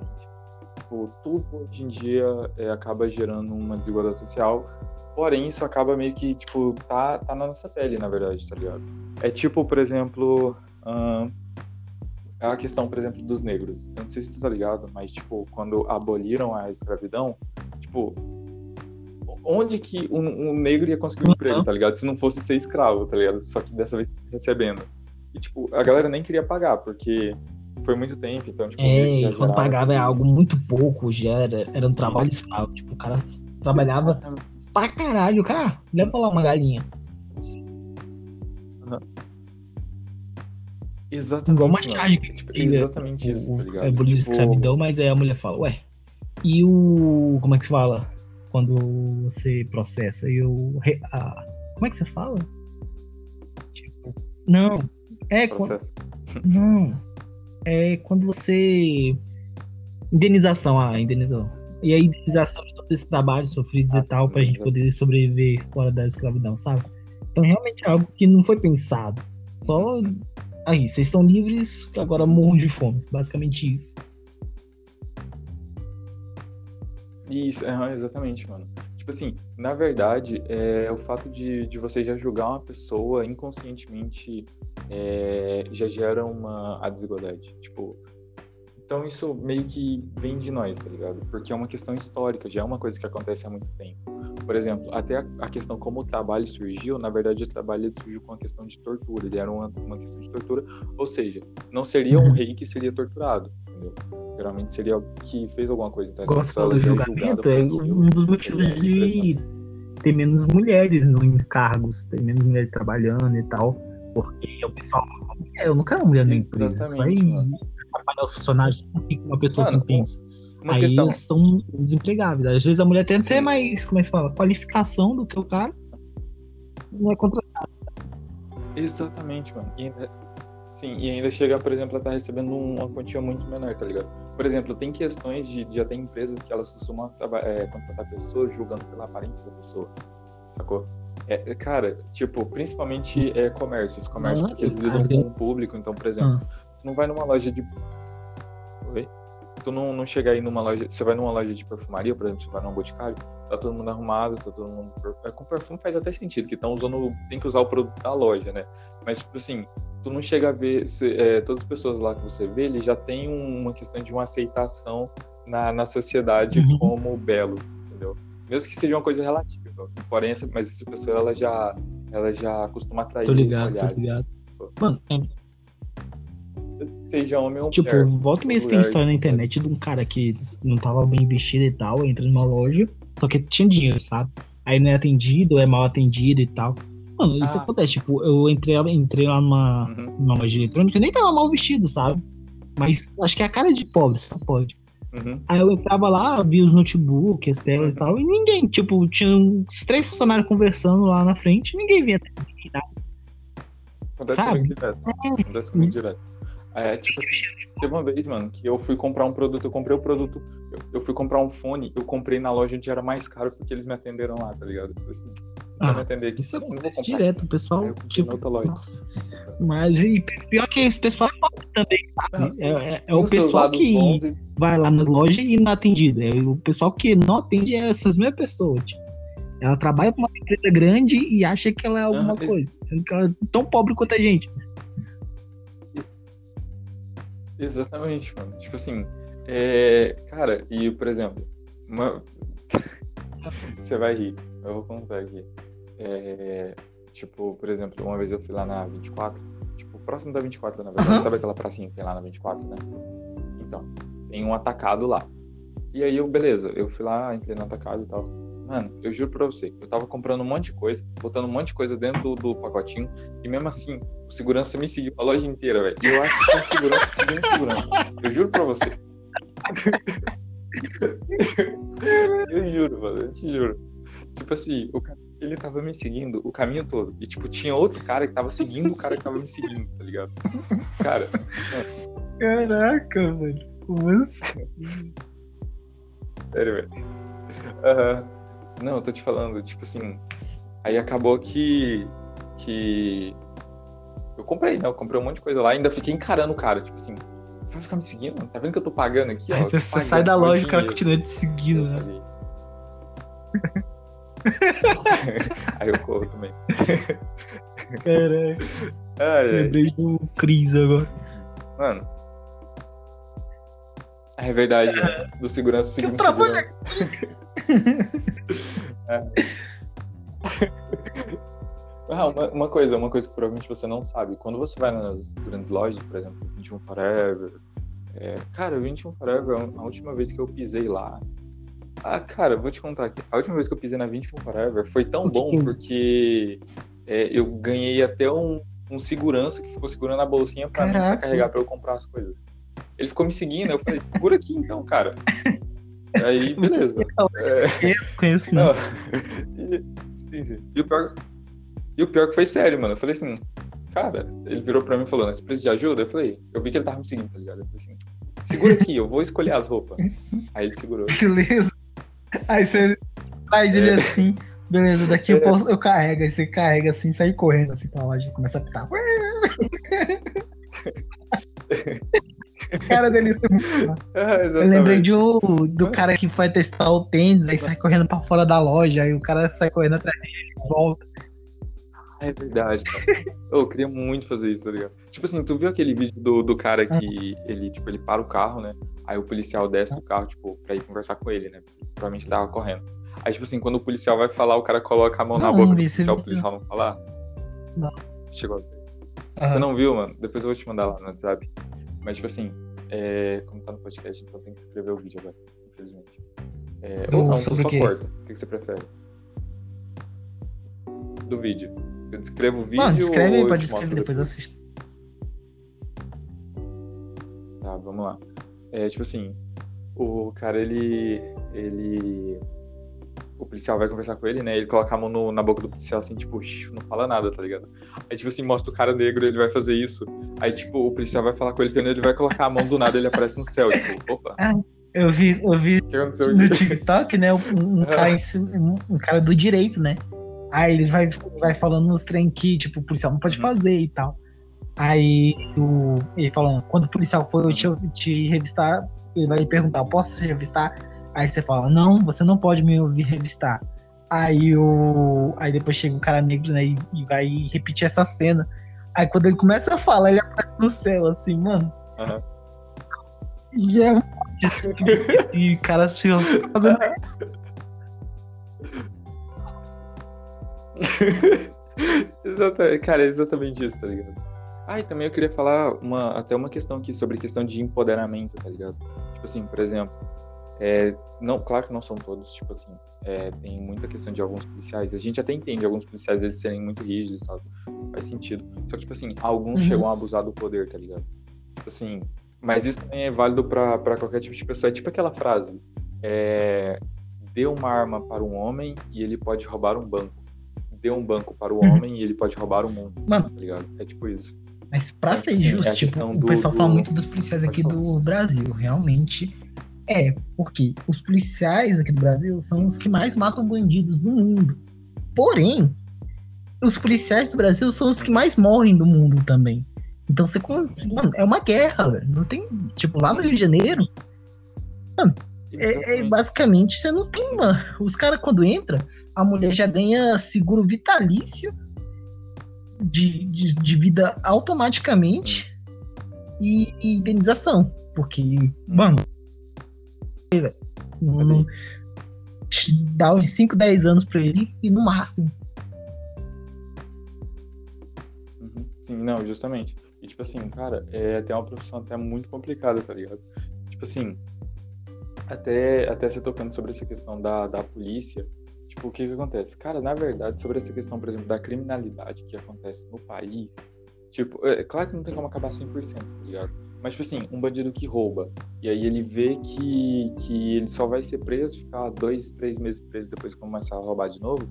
Tipo, tudo hoje em dia é, acaba gerando uma desigualdade social, porém isso acaba meio que, tipo, tá, tá na nossa pele, na verdade, tá ligado? É tipo, por exemplo, hum, a questão, por exemplo, dos negros. Eu não sei se tu tá ligado, mas, tipo, quando aboliram a escravidão, tipo, onde que um, um negro ia conseguir um emprego, tá ligado? Se não fosse ser escravo, tá ligado? Só que dessa vez recebendo. E, tipo, a galera nem queria pagar, porque foi muito tempo, então, tipo... É, quando pagava é algo muito pouco, já era, era um trabalho escravo. Tipo, o cara trabalhava pra caralho. Cara, leva lá uma galinha. Exatamente. Igual uma charge que tipo, exatamente isso, tá ligado? É aboliu tipo... escravidão, mas aí a mulher fala, ué, e o... como é que se fala? Quando você processa e o... A... Como é que você fala? Tipo, não, é quando... <laughs> Não. É quando você. Indenização, ah, indenização. E a indenização de todo esse trabalho sofridos ah, e tal, pra gente poder sobreviver fora da escravidão, sabe? Então realmente é algo que não foi pensado. Só aí, vocês estão livres, agora morram de fome. Basicamente isso. Isso, é, exatamente, mano tipo assim, na verdade, é, o fato de, de você já julgar uma pessoa inconscientemente é, já gera uma a desigualdade. Tipo, então isso meio que vem de nós, tá ligado? Porque é uma questão histórica, já é uma coisa que acontece há muito tempo. Por exemplo, até a, questão como o trabalho surgiu, na verdade o trabalho surgiu com a questão de tortura, ele era uma, uma questão de tortura, ou seja, não seria um <laughs> rei que seria torturado, entendeu? Geralmente seria que fez alguma coisa. Então, Gosto do julgamento é um dos motivos de ter menos mulheres no encargos, ter menos mulheres trabalhando e tal. Porque o pessoal é, eu não quero uma mulher no emprego. Isso vai atrapalhar os funcionários. Uma pessoa Mano, assim pensa. Aí questão. eles estão desempregáveis. Às vezes a mulher tem até mais, como é que se fala, qualificação do que o cara. Não é contratado. Exatamente, mano. E ainda, sim, e ainda chega, por exemplo, a estar tá recebendo uma quantia muito menor, tá ligado? Por exemplo, tem questões de, de até empresas que elas costumam é, contratar pessoas julgando pela aparência da pessoa, sacou? É, cara, tipo, principalmente é, comércios, comércio, porque eles lidam com o público, então, por exemplo, ah. tu não vai numa loja de. Oi? Tu não, não chega aí numa loja. Você vai numa loja de perfumaria, por exemplo, você vai num boticário, tá todo mundo arrumado, tá todo mundo. É, com perfume faz até sentido, que estão usando. Tem que usar o produto da loja, né? Mas, tipo assim, tu não chega a ver, se, é, todas as pessoas lá que você vê, ele já tem uma questão de uma aceitação na, na sociedade uhum. como belo, entendeu? Mesmo que seja uma coisa relativa, porém, mas essa pessoa, ela já, ela já costuma atrair Tô ligado, tô ligado. Mano, é... Seja homem ou tipo, mulher. Tipo, volta e meia tem história na internet de um cara que não tava bem vestido e tal, entra numa loja, só que tinha dinheiro, sabe? Aí não é atendido, é mal atendido e tal. Mano, isso ah. acontece. Tipo, eu entrei, entrei lá numa, uhum. numa loja eletrônica, nem tava mal vestido, sabe? Mas acho que é a cara de pobre, só pode. Uhum. Aí eu entrava lá, via os notebooks, as telas uhum. e tal, e ninguém, tipo, tinha uns três funcionários conversando lá na frente, ninguém via. Acontece Sabe? comigo direto. É. Acontece comigo direto. É, tipo assim, teve uma vez, mano, que eu fui comprar um produto, eu comprei o produto, eu, eu, fui comprar um fone, eu comprei na loja onde era mais caro porque eles me atenderam lá, tá ligado? Assim, ah, entender que isso acontece direto, o pessoal, tipo, nossa. Mas e pior que esse pessoal é também, sabe? É, é, é o pessoal que e... vai lá na loja e não atende. É o pessoal que não atende é essas mesmas pessoas, tipo. Ela trabalha com uma empresa grande e acha que ela é alguma ah, coisa, sendo que ela é tão pobre quanto a gente. Exatamente, mano. Tipo assim, é... cara, e por exemplo, uma... <laughs> você vai rir, eu vou contar aqui. É, tipo, por exemplo, uma vez eu fui lá na 24, tipo, próximo da 24, na verdade. Uhum. Sabe aquela pracinha que tem lá na 24, né? Então, tem um atacado lá. E aí eu, beleza, eu fui lá, entrei no atacado e tal. Mano, eu juro pra você, eu tava comprando um monte de coisa, botando um monte de coisa dentro do, do pacotinho, e mesmo assim, o segurança me seguiu a loja inteira, velho. E eu acho que o segurança seguindo segurança. Eu juro pra você. <laughs> eu juro, mano, eu te juro. Tipo assim, o cara ele tava me seguindo o caminho todo. E, tipo, tinha outro cara que tava seguindo o cara que tava me seguindo, tá ligado? Cara. Caraca, velho. Como assim? Sério, velho. Aham. Não, eu tô te falando, tipo assim. Aí acabou que. Que. Eu comprei, né? Eu comprei um monte de coisa lá, ainda fiquei encarando o cara, tipo assim. Vai ficar me seguindo? Tá vendo que eu tô pagando aqui, ó? Você sai da loja e o cara continua te seguindo, né? <laughs> Aí eu corro também. Caralho. Ai. Lembrei do Cris agora. Mano. É verdade, né? Do segurança Que eu trabalho segurança. <laughs> <laughs> Ah, uma, uma coisa, uma coisa que provavelmente você não sabe. Quando você vai nas grandes lojas, por exemplo, 21 Forever. É, cara, 21 Forever, a última vez que eu pisei lá. Ah, cara, vou te contar aqui. A última vez que eu pisei na 21 Forever foi tão bom é porque é, eu ganhei até um, um segurança que ficou segurando a bolsinha pra mim pra carregar pra eu comprar as coisas. Ele ficou me seguindo, eu falei, segura aqui então, cara. <laughs> Aí, <laughs> beleza. É, Eu conheço, não. <laughs> E, sim, sim. E o pior, e o pior que foi sério, mano. Eu falei assim, cara, ele virou pra mim e falou, "Né, você precisa de ajuda? Eu falei, eu vi que ele tava me seguindo, tá ligado? Eu falei assim, segura aqui, eu vou escolher as roupas. Aí ele segurou. Beleza. Aí você traz ele É. assim. Beleza, daqui eu, É. posso- eu carrego. Aí você carrega assim, sai correndo assim pra loja e começa a pitar. <laughs> A cara dele muito bom. Ah, Eu lembrei de um, do cara que foi testar o tênis, aí sai correndo pra fora da loja, aí o cara sai correndo atrás dele e volta. É verdade, cara. Eu queria muito fazer isso, tá ligado? Tipo assim, tu viu aquele vídeo do, do cara que ele, tipo, ele para o carro, né? Aí o policial desce do carro, tipo, pra ir conversar com ele, né? Provavelmente ele tava correndo. Aí, tipo assim, quando o policial vai falar, o cara coloca a mão na Não, boca do policial, o policial não falar. Não. Chegou. Você Aham. não viu, mano? Depois eu vou te mandar lá no WhatsApp. Mas, tipo assim, é... como tá no podcast, então tem que escrever o vídeo agora, infelizmente. É... Do- Ou não, sobre só corta. O que você prefere? Do vídeo. Eu descrevo o vídeo Mano, descreve aí, pode descrever, depois eu assisto. Tá, vamos lá. É, tipo assim, o cara, ele. Ele. O policial vai conversar com ele, né? Ele coloca a mão no- na boca do policial, assim, tipo, "Shh, não fala nada, tá ligado? Aí, tipo assim, mostra o cara negro, ele vai fazer isso. Aí, tipo, o policial vai falar com ele, quando ele vai colocar a mão do nada, ele aparece no céu. Tipo, opa, Eu vi, eu vi no? TikTok, né? Um, um <laughs> cara, cima- um, um cara do direito, né? Aí ele vai, vai falando nos trem que, tipo, o policial não pode Uhum. fazer e tal. Aí o, ele falando, quando o policial for te, te revistar, ele vai perguntar, posso te revistar? Aí você fala, não, você não pode me ouvir revistar. Aí o. Aí depois chega um cara negro, né? E, e vai repetir essa cena. Aí quando ele começa a falar, ele aparece no céu, assim, mano. Aham. E é um e o <laughs> cara se fazendo <laughs> exatamente, cara, é exatamente isso, tá ligado? Ah, e também eu queria falar uma, até uma questão aqui sobre questão de empoderamento, tá ligado? Tipo assim, por exemplo, é, não, claro que não são todos, tipo assim, é, tem muita questão de alguns policiais, a gente até entende alguns policiais eles serem muito rígidos, sabe? Faz sentido. Só que, tipo assim, alguns Uhum. chegam a abusar do poder, tá ligado? Tipo assim, mas isso também é válido pra qualquer tipo de pessoa. É tipo aquela frase, é, dê uma arma para um homem e ele pode roubar um banco. Dê um banco para o Uhum. homem e ele pode roubar o mundo, Mano. tá ligado? É tipo isso. Mas pra Então, ser tipo assim, é justo, a tipo, o pessoal do- fala muito dos policiais aqui do Brasil, realmente. É, porque os policiais aqui do Brasil são os que mais matam bandidos do mundo. Porém, os policiais do Brasil são os que mais morrem do mundo também. Então você. Mano, é uma guerra, velho. Não tem. Tipo, lá no Rio de Janeiro, é, é Exatamente. basicamente você não tem uma. Os caras, quando entra, a mulher já ganha seguro vitalício de, de, de vida automaticamente e, e indenização. Porque, mano, velho, dá uns 5, 10 anos pra ele e no máximo. Uhum. Sim, não, justamente. E tipo assim, cara, é até uma profissão até muito complicada, tá ligado? Tipo assim, até, até você tocando sobre essa questão da, da polícia, tipo, o que que acontece? Cara, na verdade, sobre essa questão, por exemplo, da criminalidade que acontece no país, tipo, é claro que não tem como acabar 100%, tá ligado? Mas, tipo assim, um bandido que rouba, e aí ele vê que, que ele só vai ser preso, ficar dois, três meses preso depois que começar a roubar de novo,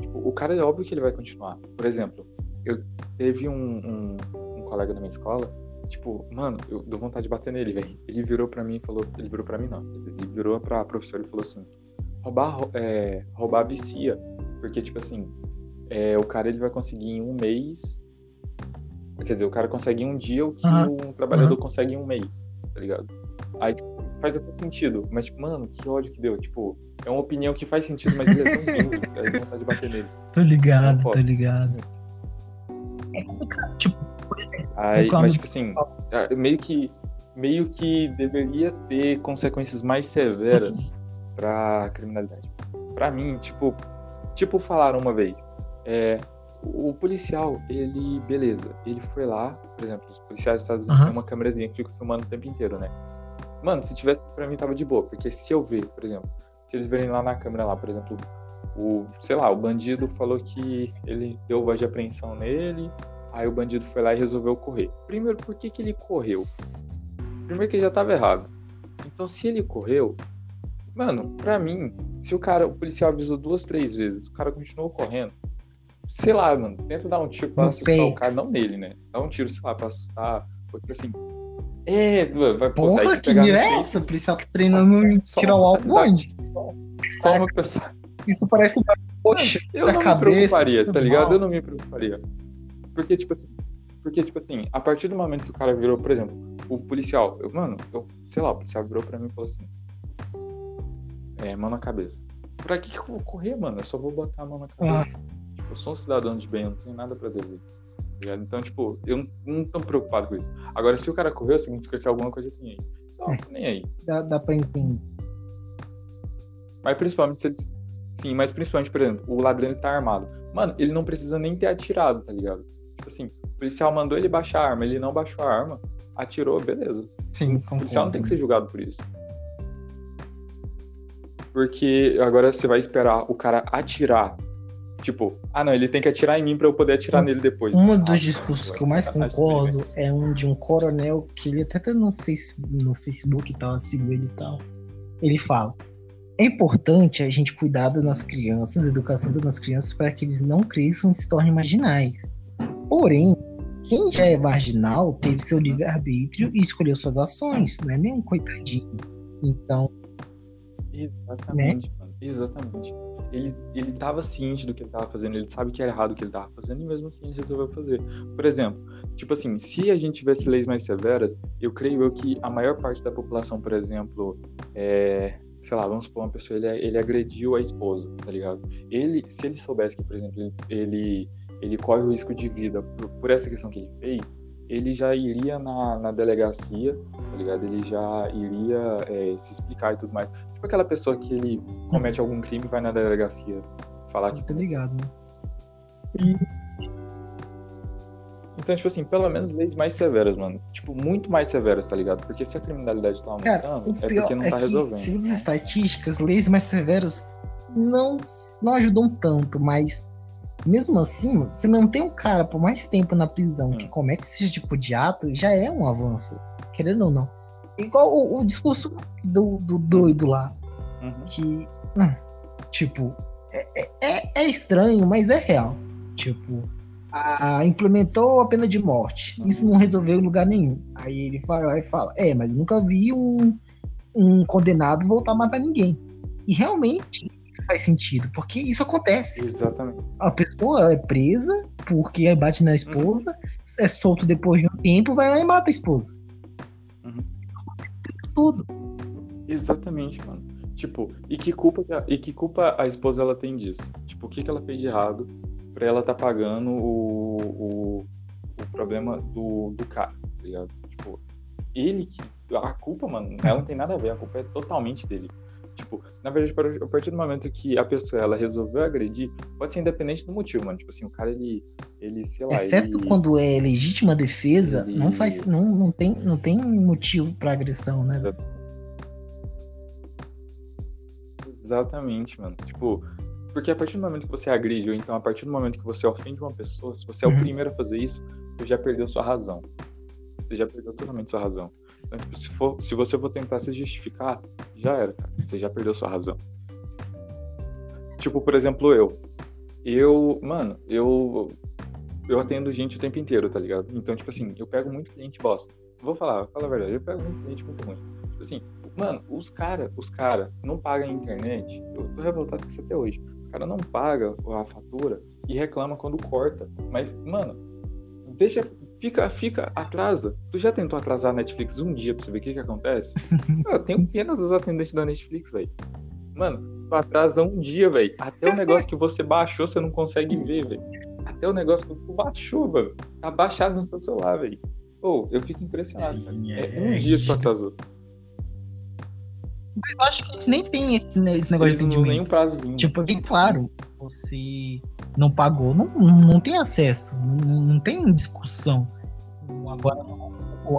tipo, o cara é óbvio que ele vai continuar. Por exemplo, eu teve um, um, um colega da minha escola tipo, mano, eu dou vontade de bater nele, velho. Ele virou pra mim e falou. Ele virou pra mim, não. Ele virou pra professora e falou assim: roubar, é, roubar vicia. Porque, tipo assim, é, o cara ele vai conseguir em um mês. Quer dizer, o cara consegue em um dia o que Aham. um trabalhador Aham. consegue em um mês, tá ligado? Aí, tipo, faz até sentido. Mas, tipo, mano, que ódio que deu. Tipo, é uma opinião que faz sentido, mas ele é tão. Aí dá vontade de bater nele. Tô ligado, tô ligado. É complicado. Tipo, por exemplo, Aí, mas, tipo assim, ah, meio que, meio que deveria ter consequências mais severas pra criminalidade. Pra mim, tipo, tipo falaram uma vez, é, o policial, ele, beleza, ele foi lá, por exemplo, os policiais dos Estados Unidos Aham. têm uma câmerazinha que fica filmando o tempo inteiro, né? Mano, se tivesse isso pra mim tava de boa, porque se eu ver, por exemplo, se eles verem lá na câmera lá, por exemplo, o, sei lá, o bandido falou que ele deu voz de apreensão nele, aí o bandido foi lá e resolveu correr. Primeiro, por que que ele correu? Primeiro que ele já tava errado. Então, se ele correu, mano, pra mim, se o cara, o policial avisou duas, três vezes, o cara continuou correndo, sei lá, mano, tenta dar um tiro pra No assustar peito. o cara, não nele, né? Dá um tiro, sei lá, pra assustar, ou tipo assim. É, vai porra, que mira é essa? O policial tá treinando em tirar o quantidade. onde? Só, só uma pessoa. Isso parece uma coxa Eu da não me cabeça. preocuparia, tá ligado? Mal. Eu não me preocuparia. Porque, tipo assim, porque, tipo assim, a partir do momento que o cara virou, por exemplo, o policial, eu, mano, eu, sei lá, o policial virou pra mim e falou assim: É, mão na cabeça. Pra que, que eu vou correr, mano? Eu só vou botar a mão na cabeça. Tipo, eu sou um cidadão de bem, eu não tenho nada pra dever. tá? Então, tipo, eu não, não tô preocupado com isso. Agora, se o cara correu, significa que alguma coisa tem aí. Não, É. nem aí. Dá, dá pra entender. Mas principalmente se. Sim, mas principalmente, por exemplo, o ladrão ele tá armado. Mano, ele não precisa nem ter atirado, tá ligado? Tipo assim, o policial mandou ele baixar a arma, ele não baixou a arma, atirou, beleza. Sim, O policial não tem que concordo. ser julgado por isso. Porque agora você vai esperar o cara atirar. Tipo, ah não, ele tem que atirar em mim pra eu poder atirar Um- nele depois. Um Ah, dos discursos que eu mais concordo é um de um coronel que ele até tá no, face, no Facebook e tal, sigo ele e tal. Ele fala: é importante a gente cuidar das nossas crianças, educação das nossas crianças, para que eles não cresçam e se tornem marginais. Porém, quem já é marginal teve seu livre-arbítrio e escolheu suas ações, não é nenhum coitadinho. Então, Exatamente, Né? mano. Exatamente. Ele, ele tava ciente do que ele tava fazendo, ele sabe que era errado o que ele tava fazendo e mesmo assim ele resolveu fazer. Por exemplo, tipo assim, se a gente tivesse leis mais severas, eu creio eu que a maior parte da população, por exemplo, é, sei lá, vamos supor uma pessoa, ele, ele agrediu a esposa, tá ligado? Ele, se ele soubesse que, por exemplo, ele, ele, ele corre o risco de vida por, por essa questão que ele fez, ele já iria na, na delegacia, tá ligado? Ele já iria é, se explicar e tudo mais. Tipo aquela pessoa que ele comete algum crime e vai na delegacia falar que. tá ligado, né? Então, tipo assim, pelo menos leis mais severas, mano. Tipo, muito mais severas, tá ligado? Porque se a criminalidade tá Cara, aumentando, o é porque não é tá que, resolvendo. segundo as estatísticas, leis mais severas não, não ajudam tanto, mas mesmo assim, você manter um cara por mais tempo na prisão Hum. que comete esse tipo de ato já é um avanço, querendo ou não. Igual o, o discurso do, do doido lá, Uhum. que, hum, tipo, é, é- é, é estranho, mas é real. Tipo, a- implementou a pena de morte. Isso não resolveu em lugar nenhum. Aí ele fala e fala: É, mas nunca vi um, um condenado voltar a matar ninguém. E realmente faz sentido, porque isso acontece. Exatamente. A pessoa é presa porque bate na esposa, é solto depois de um tempo, vai lá e mata a esposa. Uhum. Tudo. Exatamente, mano. Tipo, e que culpa e que culpa a esposa ela tem disso? Tipo, o que, que ela fez de errado pra ela tá pagando o, o, o problema do, do cara, tá ligado? Tipo, ele que. A culpa, mano, ela não tem nada a ver, a culpa é totalmente dele. Tipo, na verdade, a partir do momento que a pessoa ela resolveu agredir, pode ser independente do motivo, mano. Tipo assim, o cara ele. ele sei lá. Exceto ele... quando é legítima defesa, ele- não faz, não, não, tem, não tem motivo pra agressão, né? Exatamente, mano. Tipo, porque a partir do momento que você agride, ou então a partir do momento que você ofende uma pessoa, se você é o Uhum. primeiro a fazer isso, você já perdeu sua razão. Você já perdeu totalmente sua razão. Se, for, se você for tentar se justificar, já era, cara. Você já perdeu sua razão. Tipo, por exemplo, eu. Eu, mano, eu. eu atendo gente o tempo inteiro, tá ligado? Então, tipo assim, eu pego muito cliente bosta. Vou falar, vou falar a verdade, eu pego muito cliente muito ruim. Assim, mano, os cara, os cara não pagam a internet. Eu tô revoltado com isso até hoje. O cara não paga a fatura e reclama quando corta. Mas, mano, deixa. Fica, fica, atrasa. Tu já tentou atrasar a Netflix um dia pra você ver o que que acontece? <laughs> eu tenho apenas os atendentes da Netflix, velho. Mano, tu atrasa um dia, velho. Até o negócio que você baixou, você não consegue ver, velho. Até o negócio que tu baixou, mano. Tá baixado no seu celular, velho. Pô, eu fico impressionado, Sim. É, é, um dia que tu atrasou. Mas eu acho que a gente nem tem esse, né, esse negócio Eles de não dão nem um atendimento. prazozinho. Tipo, bem claro, você não pagou, não, não tem acesso, não, não tem discussão. Agora,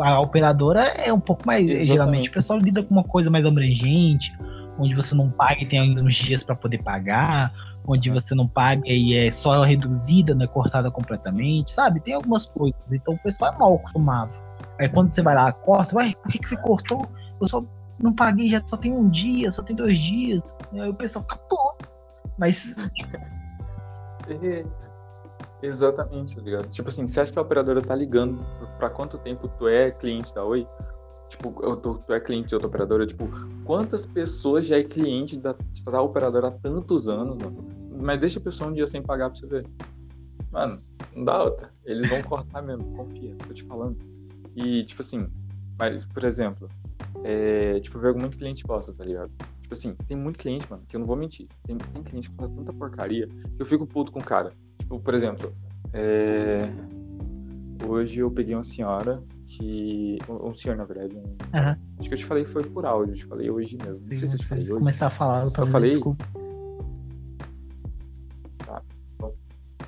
a operadora é um pouco mais. Exatamente. Geralmente o pessoal lida com uma coisa mais abrangente, onde você não paga e tem ainda uns dias para poder pagar, onde você não paga e é só reduzida, não é cortada completamente, sabe? Tem algumas coisas. Então o pessoal é mal acostumado. Aí quando você vai lá, corta, ué, por que, que você cortou? Eu só não paguei, já só tem um dia, só tem dois dias. Aí o pessoal fica, pô. Mas <laughs> Exatamente, tá ligado? Tipo assim, você acha que a operadora tá ligando pra quanto tempo tu é cliente da Oi? Tipo, eu tô- tu é cliente de outra operadora, tipo, quantas pessoas já é cliente da, da operadora há tantos anos, mano? Mas deixa a pessoa um dia sem pagar pra você ver. Mano, não dá outra. Eles vão cortar mesmo, confia, tô te falando. E, tipo assim, mas, por exemplo, é, tipo, eu pego muito cliente bosta, tá ligado? Tipo assim, tem muito cliente, mano, que eu não vou mentir. Tem, tem cliente que fala tanta porcaria que eu fico puto com o cara. Tipo, por exemplo, é, hoje eu peguei uma senhora que. Um senhor, na verdade. um- Aham. Acho que eu te falei foi por áudio, eu te falei hoje mesmo. se não sei se eu te falei hoje. começar a falar, eu talvez falei? desculpa.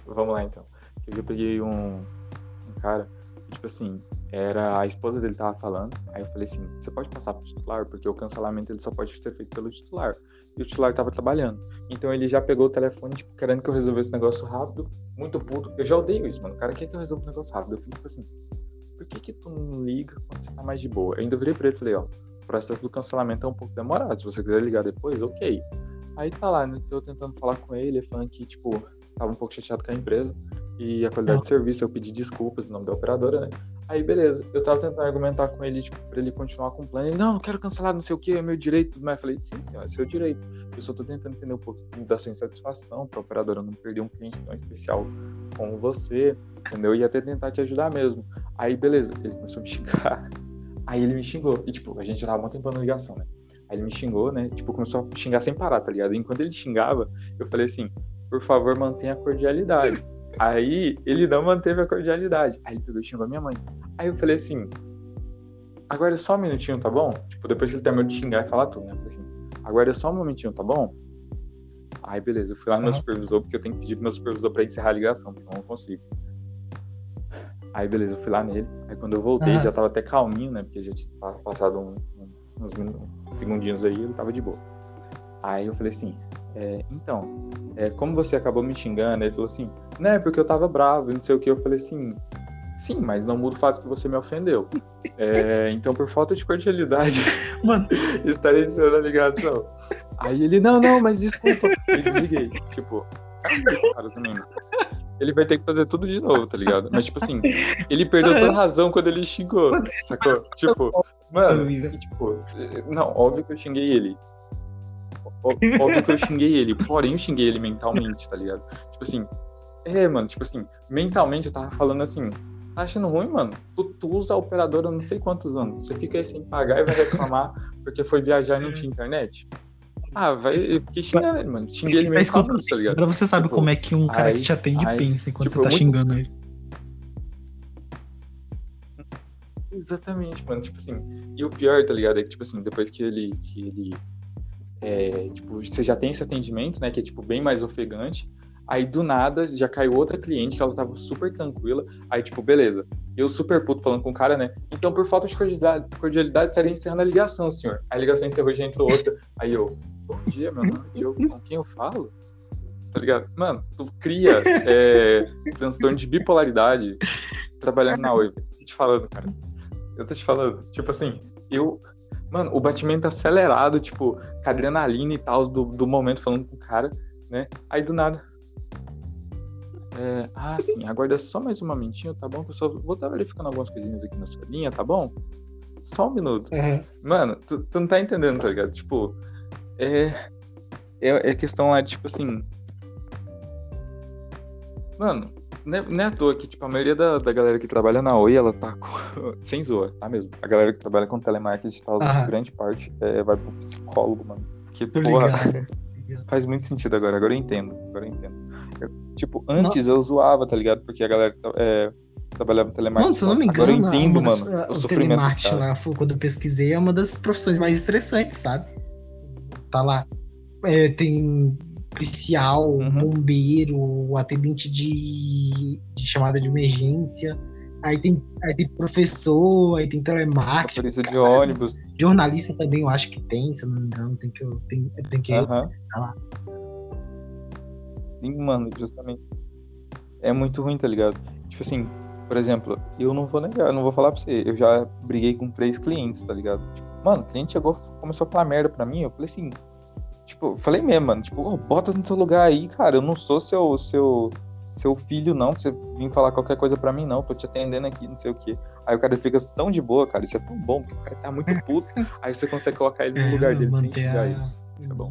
Vamos lá então. Eu peguei um, um cara, que, tipo assim, era a esposa dele tava falando. Aí eu falei assim: você pode passar pro titular? Porque o cancelamento ele só pode ser feito pelo titular. E o titular tava trabalhando. Então ele já pegou o telefone, tipo, querendo que eu resolvesse o negócio rápido, muito puto. Eu já odeio isso, mano. O cara quer que eu resolva o negócio rápido. Eu fico tipo assim: por que que tu não liga quando você tá mais de boa? Eu ainda virei pra ele e falei: ó, o processo do cancelamento é um pouco demorado. Se você quiser ligar depois, ok. Aí tá lá, né? Eu tentando falar com ele, falando que, tipo, tava um pouco chateado com a empresa e a qualidade de serviço. Eu pedi desculpas em nome da operadora, né? Aí, beleza. Eu tava tentando argumentar com ele, tipo, pra ele continuar com o plano. Ele, não, não quero cancelar, não sei o que, é meu direito. Mas eu falei, sim, senhor, é seu direito. Eu só tô tentando entender um pouco da sua insatisfação pra operadora não perder um cliente tão especial como você, entendeu? Eu ia até tentar te ajudar mesmo. Aí, beleza. Ele começou a me xingar. <laughs> Aí ele me xingou. E, tipo, a gente tava um tempo na ligação, né? Aí ele me xingou, né? Tipo, começou a xingar sem parar, tá ligado? E enquanto ele xingava, eu falei assim, por favor, mantenha a cordialidade. Aí ele não manteve a cordialidade. Aí ele pegou e xingou a minha mãe. Aí eu falei assim, agora é só um minutinho, tá bom? Tipo, depois que ele terminou de xingar e falar tudo, né? Eu falei assim, agora é só um momentinho, tá bom? Aí beleza, eu fui lá no meu supervisor, porque eu tenho que pedir pro meu supervisor pra encerrar a ligação, porque eu não consigo. Aí beleza, eu fui lá nele. Aí quando eu voltei, já tava até calminho, né? Porque já tinha pa- passado um- uns, uns segundinhos aí, ele tava de boa. Aí eu falei assim, é, então, é, como você acabou me xingando, ele falou assim, né, porque eu tava bravo, e não sei o que, eu falei assim, sim, mas não muda o fato que você me ofendeu. <laughs> É, então, por falta de cordialidade, <laughs> Mano, <laughs> estarei encerrando a ligação. Aí ele, não, não, mas desculpa. Eu desliguei. Tipo, cara, cara também. Ele vai ter que fazer tudo de novo, tá ligado? Mas, tipo assim, ele perdeu toda a razão quando ele xingou, sacou? Tipo, mano, e, tipo, não, óbvio que eu xinguei ele. Óbvio que eu xinguei ele, porém eu xinguei ele mentalmente, tá ligado? Tipo assim, é, mano, tipo assim, mentalmente eu tava falando assim, tá achando ruim, mano? Tu, tu usa a operadora não sei quantos anos, você fica aí sem pagar e vai reclamar porque foi viajar e não tinha internet? Ah, vai, eu fiquei xingando ele, mano, xinguei ele mentalmente, tá ligado? Agora você sabe Tipo, como é que um cara aí- que te atende aí, pensa enquanto tipo, você tá muito- xingando ele. Exatamente, mano. Tipo assim, e o pior, tá ligado? É que, tipo assim, depois que ele. Que ele é, tipo, você já tem esse atendimento, né? Que é, tipo, bem mais ofegante. Aí, do nada, já caiu outra cliente que ela tava super tranquila. Aí, tipo, beleza. Eu super puto falando com o cara, né? Então, por falta de cordialidade, cordialidade estaria encerrando a ligação, senhor. A ligação encerrou já entrou outra. Aí eu, bom dia, meu nome é Diogo, com quem eu falo? Tá ligado? Mano, tu cria é, <laughs> transtorno de bipolaridade trabalhando na Oi. Tô te falando, cara. Eu tô te falando. Tipo assim, eu. Mano, o batimento acelerado, tipo, com adrenalina e tal, do, do momento falando com o cara, né? Aí do nada. É, ah, sim, aguarda só mais um momentinho, tá bom? Que eu só vou estar verificando algumas coisinhas aqui na sua linha, tá bom? Só um minuto. Uhum. Mano, tu, tu não tá entendendo, tá ligado? Tipo, é, é, é questão lá, tipo assim. Mano, não é, não é à toa que, tipo, a maioria da, da galera que trabalha na Oi, ela tá com. <laughs> Sem zoa, tá mesmo? A galera que trabalha com telemarketing e tal, grande parte é, vai pro psicólogo, mano. Porque, Tô porra, <laughs> ligado. faz muito sentido agora. Agora eu entendo. Agora eu entendo. Eu, tipo, antes eu zoava, tá ligado? Porque a galera é, trabalhava em telemarketing. Mano, se eu não me Agora engano, eu entendo, das- mano. a- o o telemarketing lá, quando eu pesquisei, é uma das profissões mais estressantes, sabe? Tá lá. É, tem policial, Uhum. bombeiro, atendente de, de chamada de emergência. Aí tem, aí tem professor, aí tem telemarketing. Motorista de ônibus. Jornalista também, eu acho que tem, se não me engano. Tem que, tem, tem que lá. Sim, mano, justamente. É muito ruim, tá ligado? Tipo assim, por exemplo, eu não vou negar, eu não vou falar pra você, eu já briguei com três clientes, tá ligado? Tipo, mano, o cliente chegou, começou a falar merda pra mim, eu falei assim, tipo, falei mesmo, mano, tipo, "Ô, bota no seu lugar aí, cara, eu não sou seu, seu, seu filho, não, pra você vir falar qualquer coisa pra mim, não, tô te atendendo aqui, não sei o quê. Aí o cara fica tão de boa, cara, isso é tão bom, porque o cara tá muito puto, <laughs> aí você consegue colocar ele no É, lugar dele sem manter xingar ele. Tá bom.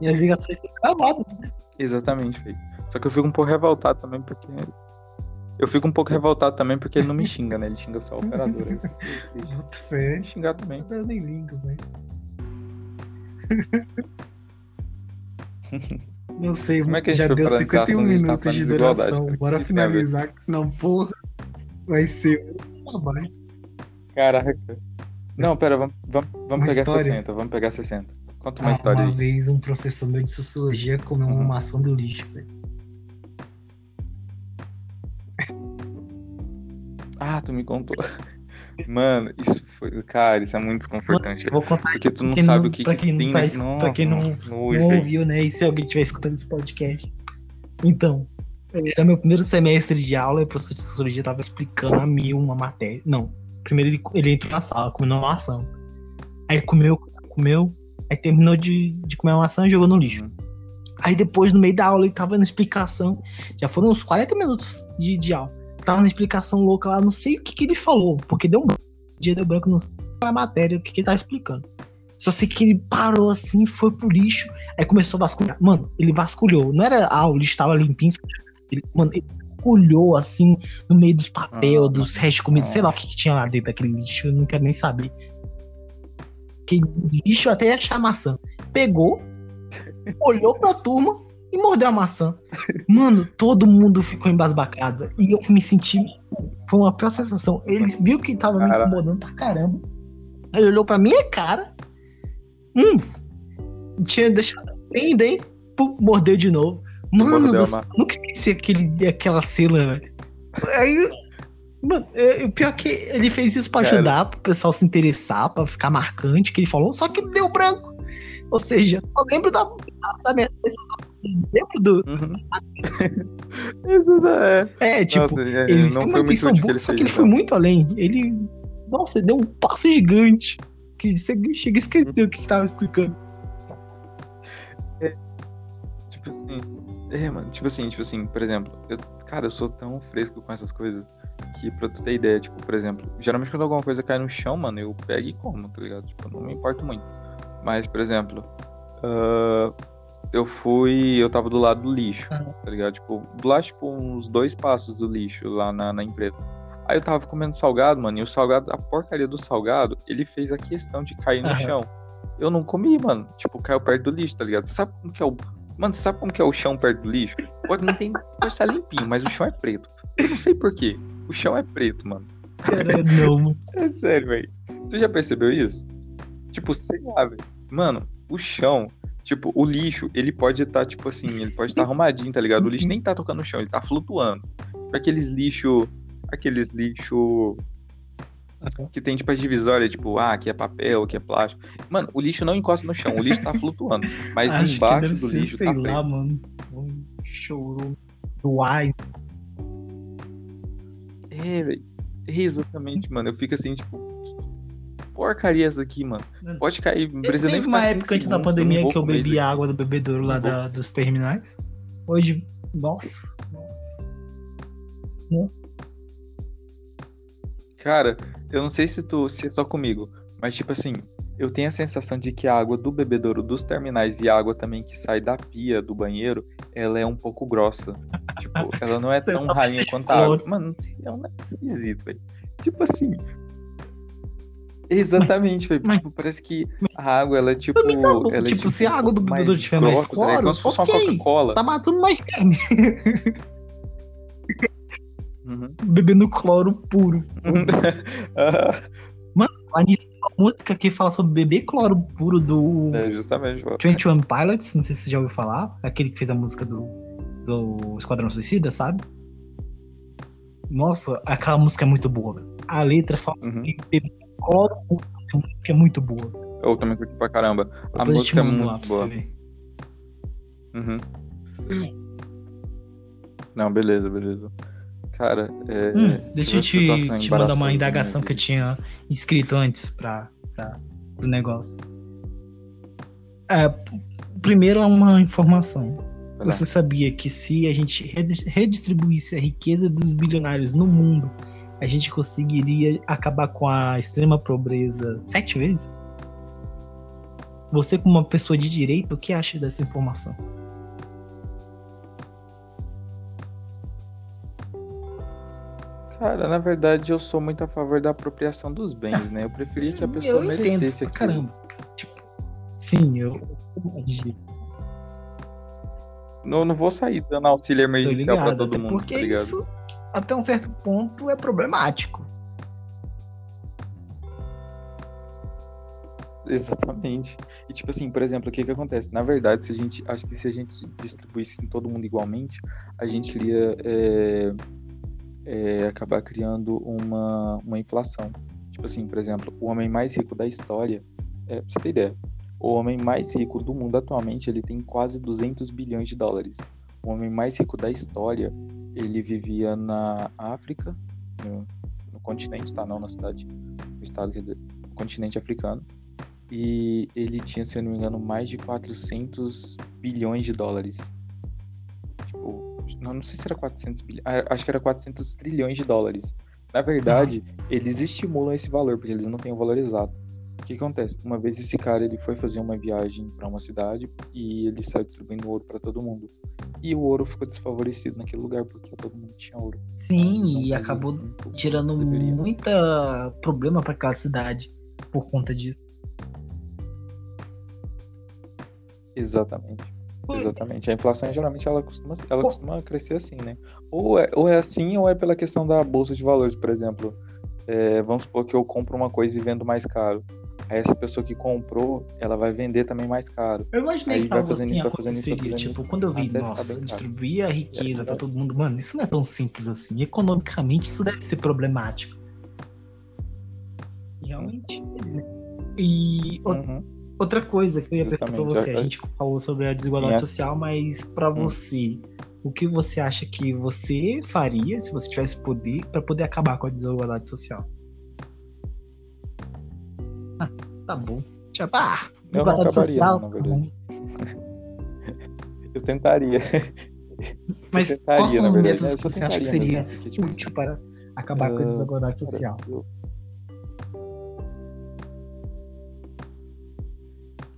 E as ligações estão gravadas. Exatamente, velho. Só que eu fico um pouco revoltado também porque. Eu fico um pouco revoltado também porque ele não me xinga, né? Ele xinga só a operadora. <laughs> Muito. Me xingar também. Eu nem ligo, mas. <laughs> Não sei, Como é que já deu parar nesse 51 assunto? A gente tá minutos de duração. Bora Que ver? finalizar, que senão, porra, vai ser um trabalho. Caraca. Não, pera, vamos, vamos, vamos Uma pegar história. 60. Vamos pegar 60. Conta uma Ah, história uma aí. vez um professor meu de sociologia comeu uma Uhum. maçã do lixo, velho. Ah, tu me contou. Mano, isso foi. Cara, isso é muito desconfortante. Eu vou contar Porque tu não sabe não- o que, pra que quem não tem tá na- es- pra Nossa, quem não- nossa, não ouviu, né? E se alguém estiver escutando esse podcast. Então, era meu primeiro semestre de aula e o professor de sociologia tava explicando a mil uma matéria. Não, primeiro ele, ele entrou na sala, comendo uma maçã. Aí comeu, comeu, aí terminou de, de comer a maçã e jogou no lixo. Uhum. Aí depois, no meio da aula, ele tava na explicação. Já foram uns 40 minutos de, de aula. Tava na explicação louca lá, não sei o que, que ele falou, porque deu um dia deu branco, não sei a matéria, o que, que ele tava explicando. Só sei que ele parou assim, foi pro lixo, aí começou a vasculhar. Mano, ele vasculhou. Não era, ah, o lixo tava limpinho. Ele, mano, ele vasculhou assim, no meio dos papel, Ah, dos restos de comida, sei lá o que, que tinha lá dentro daquele lixo, eu não quero nem saber. Que lixo até ia achar maçã. Pegou, <laughs> olhou pra turma e mordeu a maçã. Mano, todo mundo ficou embasbacado. E eu me senti. Foi uma pior sensação. Ele viu que tava me Cara. incomodando pra caramba. Ele olhou pra minha cara. Hum. Tinha deixado bem dentro. Pum, mordeu de novo. Mano, uma- Nunca esqueci aquele, aquela cena, velho. Aí, mano, é, o pior é que ele fez isso pra Cara. ajudar, pro pessoal se interessar, pra ficar marcante, que ele falou, só que deu branco. Ou seja, só lembro da, da minha Lembro do. Uhum. <laughs> Isso é. É, tipo, Nossa, é, ele não tem foi uma muito intenção boa, só que ele foi então. muito além. Ele. Nossa, ele deu um passo gigante. Que você chega a esquecer o que tava explicando. Tipo assim. É, mano, tipo assim, tipo assim, por exemplo, eu, cara, eu sou tão fresco com essas coisas que pra tu ter ideia, tipo, por exemplo, geralmente quando alguma coisa cai no chão, mano, eu pego e como, tá ligado? Tipo, não me importo muito. Mas, por exemplo, ah, eu fui. Eu tava do lado do lixo, tá ligado? Tipo, do lado, tipo, uns dois passos do lixo lá na, na empresa. Aí eu tava comendo salgado, mano, e o salgado, a porcaria do salgado, ele fez a questão de cair no chão. Eu não comi, mano. Tipo, caiu perto do lixo, tá ligado? Você sabe como que é o. Mano, sabe como que é o chão perto do lixo? Pode não tem pode estar limpinho, mas o chão é preto. Eu não sei porquê. O chão é preto, mano. Cara, não, mano. <laughs> É sério, velho. Tu já percebeu isso? Tipo, sei lá, velho. Mano, o chão, tipo, o lixo, ele pode estar, tipo assim, ele pode estar arrumadinho, tá ligado? O lixo nem tá tocando no chão, ele tá flutuando. Aqueles lixo. Aqueles lixo que tem, tipo, as divisórias, tipo, ah, aqui é papel, aqui é plástico. Mano, o lixo não encosta no chão, o lixo tá flutuando. Mas Acho embaixo do ser, lixo sei tá lá, preto. mano. Um chorou do ai. É, velho. Exatamente, mano. Eu fico assim, tipo, que porcaria essa aqui, mano? Pode cair, precisa nem Teve uma época antes da pandemia que eu bebia água do bebedouro lá da- dos terminais. Hoje, nossa, nossa. Cara, eu não sei se tu se é só comigo, mas tipo assim, eu tenho a sensação de que a água do bebedouro dos terminais e a água também que sai da pia do banheiro, ela é um pouco grossa. tipo, ela não é <laughs> tão rainha quanto a água. Mano, é um negócio esquisito, velho. Tipo assim. Exatamente, mas- Tipo, parece que a água, ela é tipo. Tá bom. ela é, Tipo, se a água do pouco bebedouro tiver mais ligado? cloro, Como se fosse ok. uma Coca-Cola. Tá matando mais verme. Uhum. <laughs> Bebendo cloro puro. <laughs> Nisso, uma música que fala sobre beber cloro puro do é, justamente. pô. 21 Pilots, não sei se você já ouviu falar. Aquele que fez a música do, do Esquadrão Suicida, sabe? Nossa, aquela música é muito boa. A letra fala Uhum. sobre beber Essa música é muito boa. Eu também curti pra caramba. A Depois te música é muito pra boa. você ver. Uhum. Não, beleza, beleza. Cara, é. Hum, deixa eu te, te mandar uma indagação que eu tinha escrito antes pra, pra, pro negócio. É, primeiro é uma informação. Você sabia que se a gente redi- redistribuísse a riqueza dos bilionários no mundo, a gente conseguiria acabar com a extrema pobreza sete vezes? Você, como uma pessoa de direito, o que acha dessa informação? Cara, na verdade eu sou muito a favor da apropriação dos bens, né? Eu preferia que a pessoa eu entendo merecesse pra aquilo. caramba. Tipo, sim, eu. Não, não vou sair dando auxílio emergencial pra ligado, todo até mundo, porque tá ligado? isso, até um certo ponto, é problemático. Exatamente. E tipo assim, por exemplo, o que que acontece? Na verdade, se a gente, acho que se a gente distribuísse em todo mundo igualmente, a gente iria é, é, acabar criando uma, uma inflação. Tipo assim, por exemplo, o homem mais rico da história, é, pra você ter ideia, o homem mais rico do mundo atualmente, ele tem quase 200 bilhões de dólares. O homem mais rico da história, ele vivia na África, no, no continente, tá? Não na cidade, no estado, quer dizer, no continente africano e ele tinha, se eu não me engano, mais de 400 bilhões de dólares. Tipo, não, não sei se era 400 bilhões, acho que era 400 trilhões de dólares. Na verdade, eles estimulam esse valor, porque eles não têm o valor exato. O que acontece? Uma vez esse cara ele foi fazer uma viagem para uma cidade e ele saiu distribuindo ouro para todo mundo. E o ouro ficou desfavorecido naquele lugar porque todo mundo tinha ouro. Sim, Não e acabou um que deveria. muita problema para aquela cidade por conta disso. Exatamente. Exatamente. A inflação geralmente ela costuma, ela costuma crescer assim, né? Ou é, ou é assim, ou é pela questão da bolsa de valores, por exemplo. É, vamos supor que eu compro uma coisa e vendo mais caro. Aí essa pessoa que comprou, ela vai vender também mais caro. Eu imaginei Aí que fazendo assim fazendo isso, fazendo Tipo, quando eu vi, nossa, distribuir a riqueza É, para todo mundo, mano, isso não é tão simples assim. Economicamente, isso deve ser problemático. Realmente. né? E Uhum. outra coisa que eu ia perguntar pra Justamente, você, a é- gente falou sobre a desigualdade Sim, é. social, mas pra Hum. você, o que você acha que você faria se você tivesse poder para poder acabar com a desigualdade social? Tá bom. Já ah, Eu não acabaria, social. não, na tá verdade. Eu tentaria. Mas eu tentaria, quais são os verdade. métodos Eu que você acha que seria porque, tipo, útil para acabar com a Ah, desigualdade social? eu-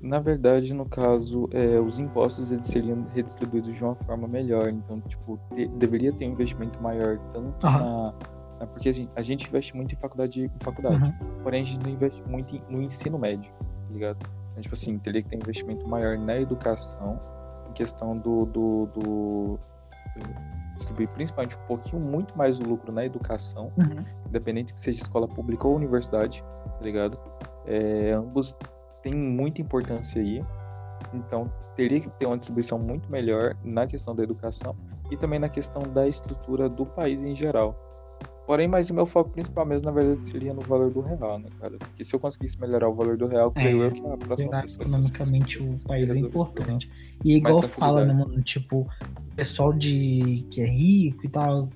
Na verdade, no caso, é, os impostos eles seriam redistribuídos de uma forma melhor. Então, tipo, te- deveria ter um investimento maior tanto na, na- porque a gente, a gente investe muito em faculdade, em faculdade. Uhum. Porém, a gente não investe muito em- no ensino médio, tá ligado? Então, tipo assim, teria que ter investimento maior na educação, em questão do, do, do- do- distribuir principalmente um pouquinho muito mais o lucro na educação, Uhum. independente que seja escola pública ou universidade, tá ligado? É, ambos têm muita importância aí, então teria que ter uma distribuição muito melhor na questão da educação e também na questão da estrutura do país em geral. Porém, mas o meu foco principal mesmo, na verdade, seria no valor do real, né, cara? Porque se eu conseguisse melhorar o valor do real, creio É, eu que a próxima Melhorar pessoa... economicamente o país é importante. E é igual fala, né, mano? Tipo, o pessoal de que é rico e tal,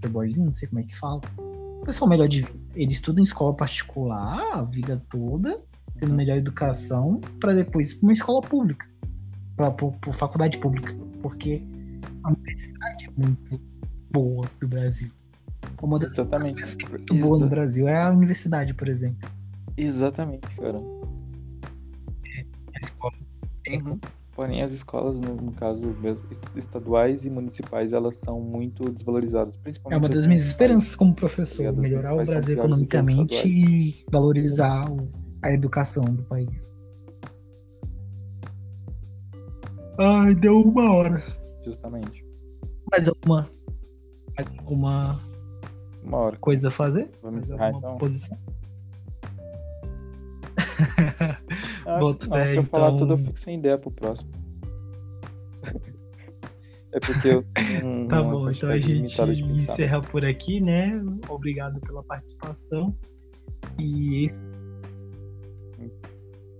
playboyzinho, não sei como é que fala. O pessoal melhor de vida. Ele estuda em escola particular a vida toda, tendo Uhum. melhor educação, pra depois ir pra uma escola pública. Pra, pra, pra faculdade pública. Porque a universidade é muito boa do Brasil. Uma das Exatamente. coisas que é muito boa no Brasil é a universidade, por exemplo. Exatamente, cara. A escola. Uhum. Porém, as escolas, no, no caso, estaduais e municipais, elas são muito desvalorizadas. É Principalmente uma as das minhas esperanças como professor, Obrigado, as melhorar o Brasil economicamente e valorizar o- a educação do país. Ai, deu uma hora. Justamente. Mais alguma, mais alguma Uma hora. coisa a fazer? Vamos encerrar, então? posição? <laughs> Acho Boto não, se eu falar então- tudo, eu fico sem ideia pro próximo. <laughs> é porque eu um, <laughs> Tá bom, então a gente pensar. encerra por aqui, né? Obrigado pela participação. E esse.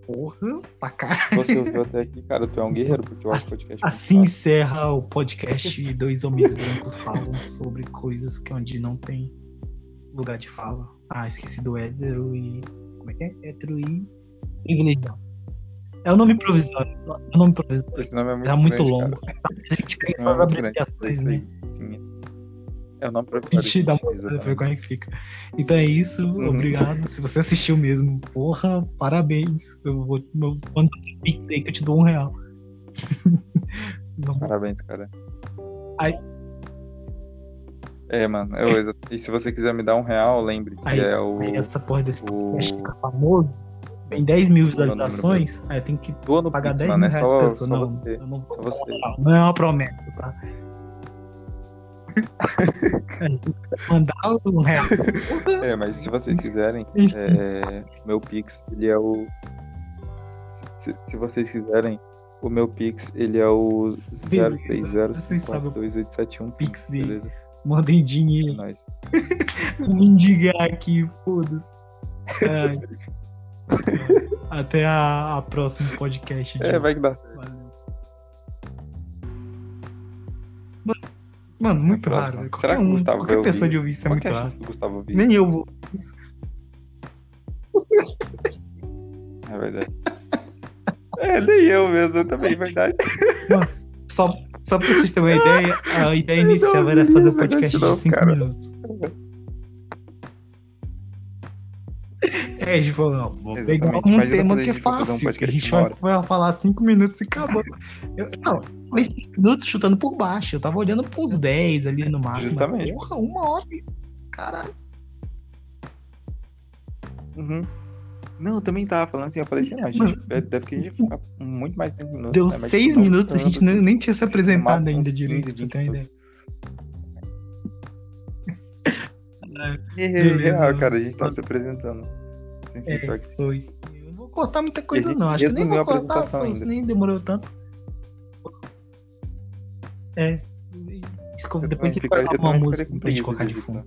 Porra, pra. Se você ouviu até aqui, cara, tu é um guerreiro, porque eu acho o podcast muito Assim encerra o podcast Dois Homens Brancos Falam sobre coisas que onde não tem lugar de fala. Ah, esqueci do hétero e. Como é que é? Hétero e. Privilegiado. É o nome provisório. É o nome provisório. Esse nome é muito, É muito grande, longo. cara. A gente pega Esse só as nome é abreviações, né? sim. É o nome A provisório. gente dá uma pra ver como é que fica. Então é isso, Uhum. obrigado. Se você assistiu mesmo, porra, parabéns. Eu vou. Eu, pix aí que eu te dou um real. <laughs> Não, Parabéns, cara. Aí- É, mano. Eu, exa- e se você quiser me dar um real, lembre-se, Aí- é o. aí essa porra desse o- podcast fica famoso. Tem 10 mil Não, não lembro visualizações, aí tem que Doa no pagar Pix, 10 mano. mil É reais só, Não, você. eu não vou Só você. falar, não é uma promessa, tá? É, <laughs> mandar um real. É, mas se vocês quiserem, Enfim. é, meu Pix, ele é o. Se, se vocês quiserem, o meu Pix, ele é o Beleza. Vocês sabem o 030428715. Pix dele. Mandem É dinheiro. nóis. <laughs> Vou me indigar aqui, foda-se. Ai. <laughs> Até a, a próximo podcast. É, vai que dá certo. Valeu. Mano, muito Próximo. raro. velho. Será Qualquer, que o um, Gustavo qualquer pessoa ouvir de ouvir isso é Qual muito é raro. Gustavo ouvir? Nem eu vou. <laughs> É verdade. É, nem eu mesmo, eu também, é verdade. Só, só pra vocês terem uma ideia, a <laughs> ideia Eu inicial não era fazer um esse podcast negócio de 5 não, cara. minutos. É, a gente falou, não, vou pegar um tema que é um fácil, que a gente vai, vai falar 5 minutos e acabou. Eu, não, falei 5 minutos chutando por baixo, eu tava olhando pra uns 10 ali no máximo. Justamente. Porra, uma hora. Caralho. Uhum. Não, eu também tava falando assim, eu falei assim, não, a gente deve, que a gente ficar muito mais de 5 minutos. Deu né? Mas, 6 tipo, não minutos, a tanto, gente nem, assim. nem tinha se apresentado ainda direito, 15, pra você ter <laughs> uma 20 ideia. É, Beleza. real, cara, a gente tava se apresentando. Sem É, foi. Eu não vou cortar muita coisa, a gente não. Acho que nem vou a cortar, foda-se, ainda. nem demorou tanto. É. Desculpa, depois você coloca uma música pra gente colocar de fundo.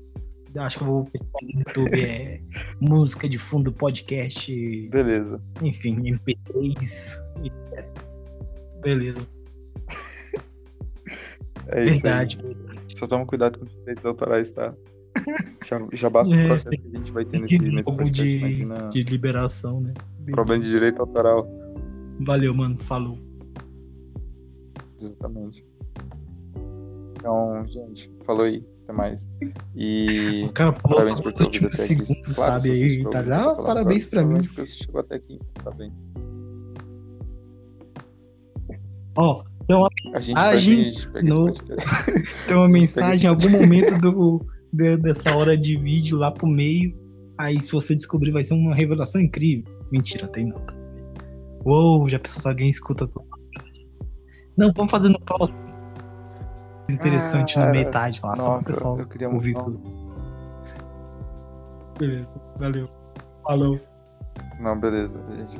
Eu Acho que eu vou pesquisar no YouTube, é <laughs> música de fundo podcast, Beleza. enfim, MP3. e- Beleza, <laughs> É isso verdade. aí. Só toma cuidado com os direitos autorais, tá? Já, já basta o É, processo que a gente vai ter nesse, nesse podcast, de, imagina. de liberação, né? Problema de direito autoral. Valeu, mano. Falou. Exatamente. Então, gente, falou aí. Até mais. E. O cara por no último segundo, Claro, sabe? Aí, tá ah, parabéns agora, pra mim. você chegou até aqui, tá bem. Ó, tem uma, pega no- <laughs> tem uma mensagem em algum momento do, de- dessa hora de vídeo lá pro meio. Aí, se você descobrir, vai ser uma revelação incrível. Mentira, tem não. tá? Uou, já pensou se alguém escuta tudo? Não, vamos fazer no próximo. Interessante Ah, na metade lá, só pro Nossa, pessoal eu queria ouvir muito. tudo. Beleza, valeu. Falou. Não, beleza. A gente...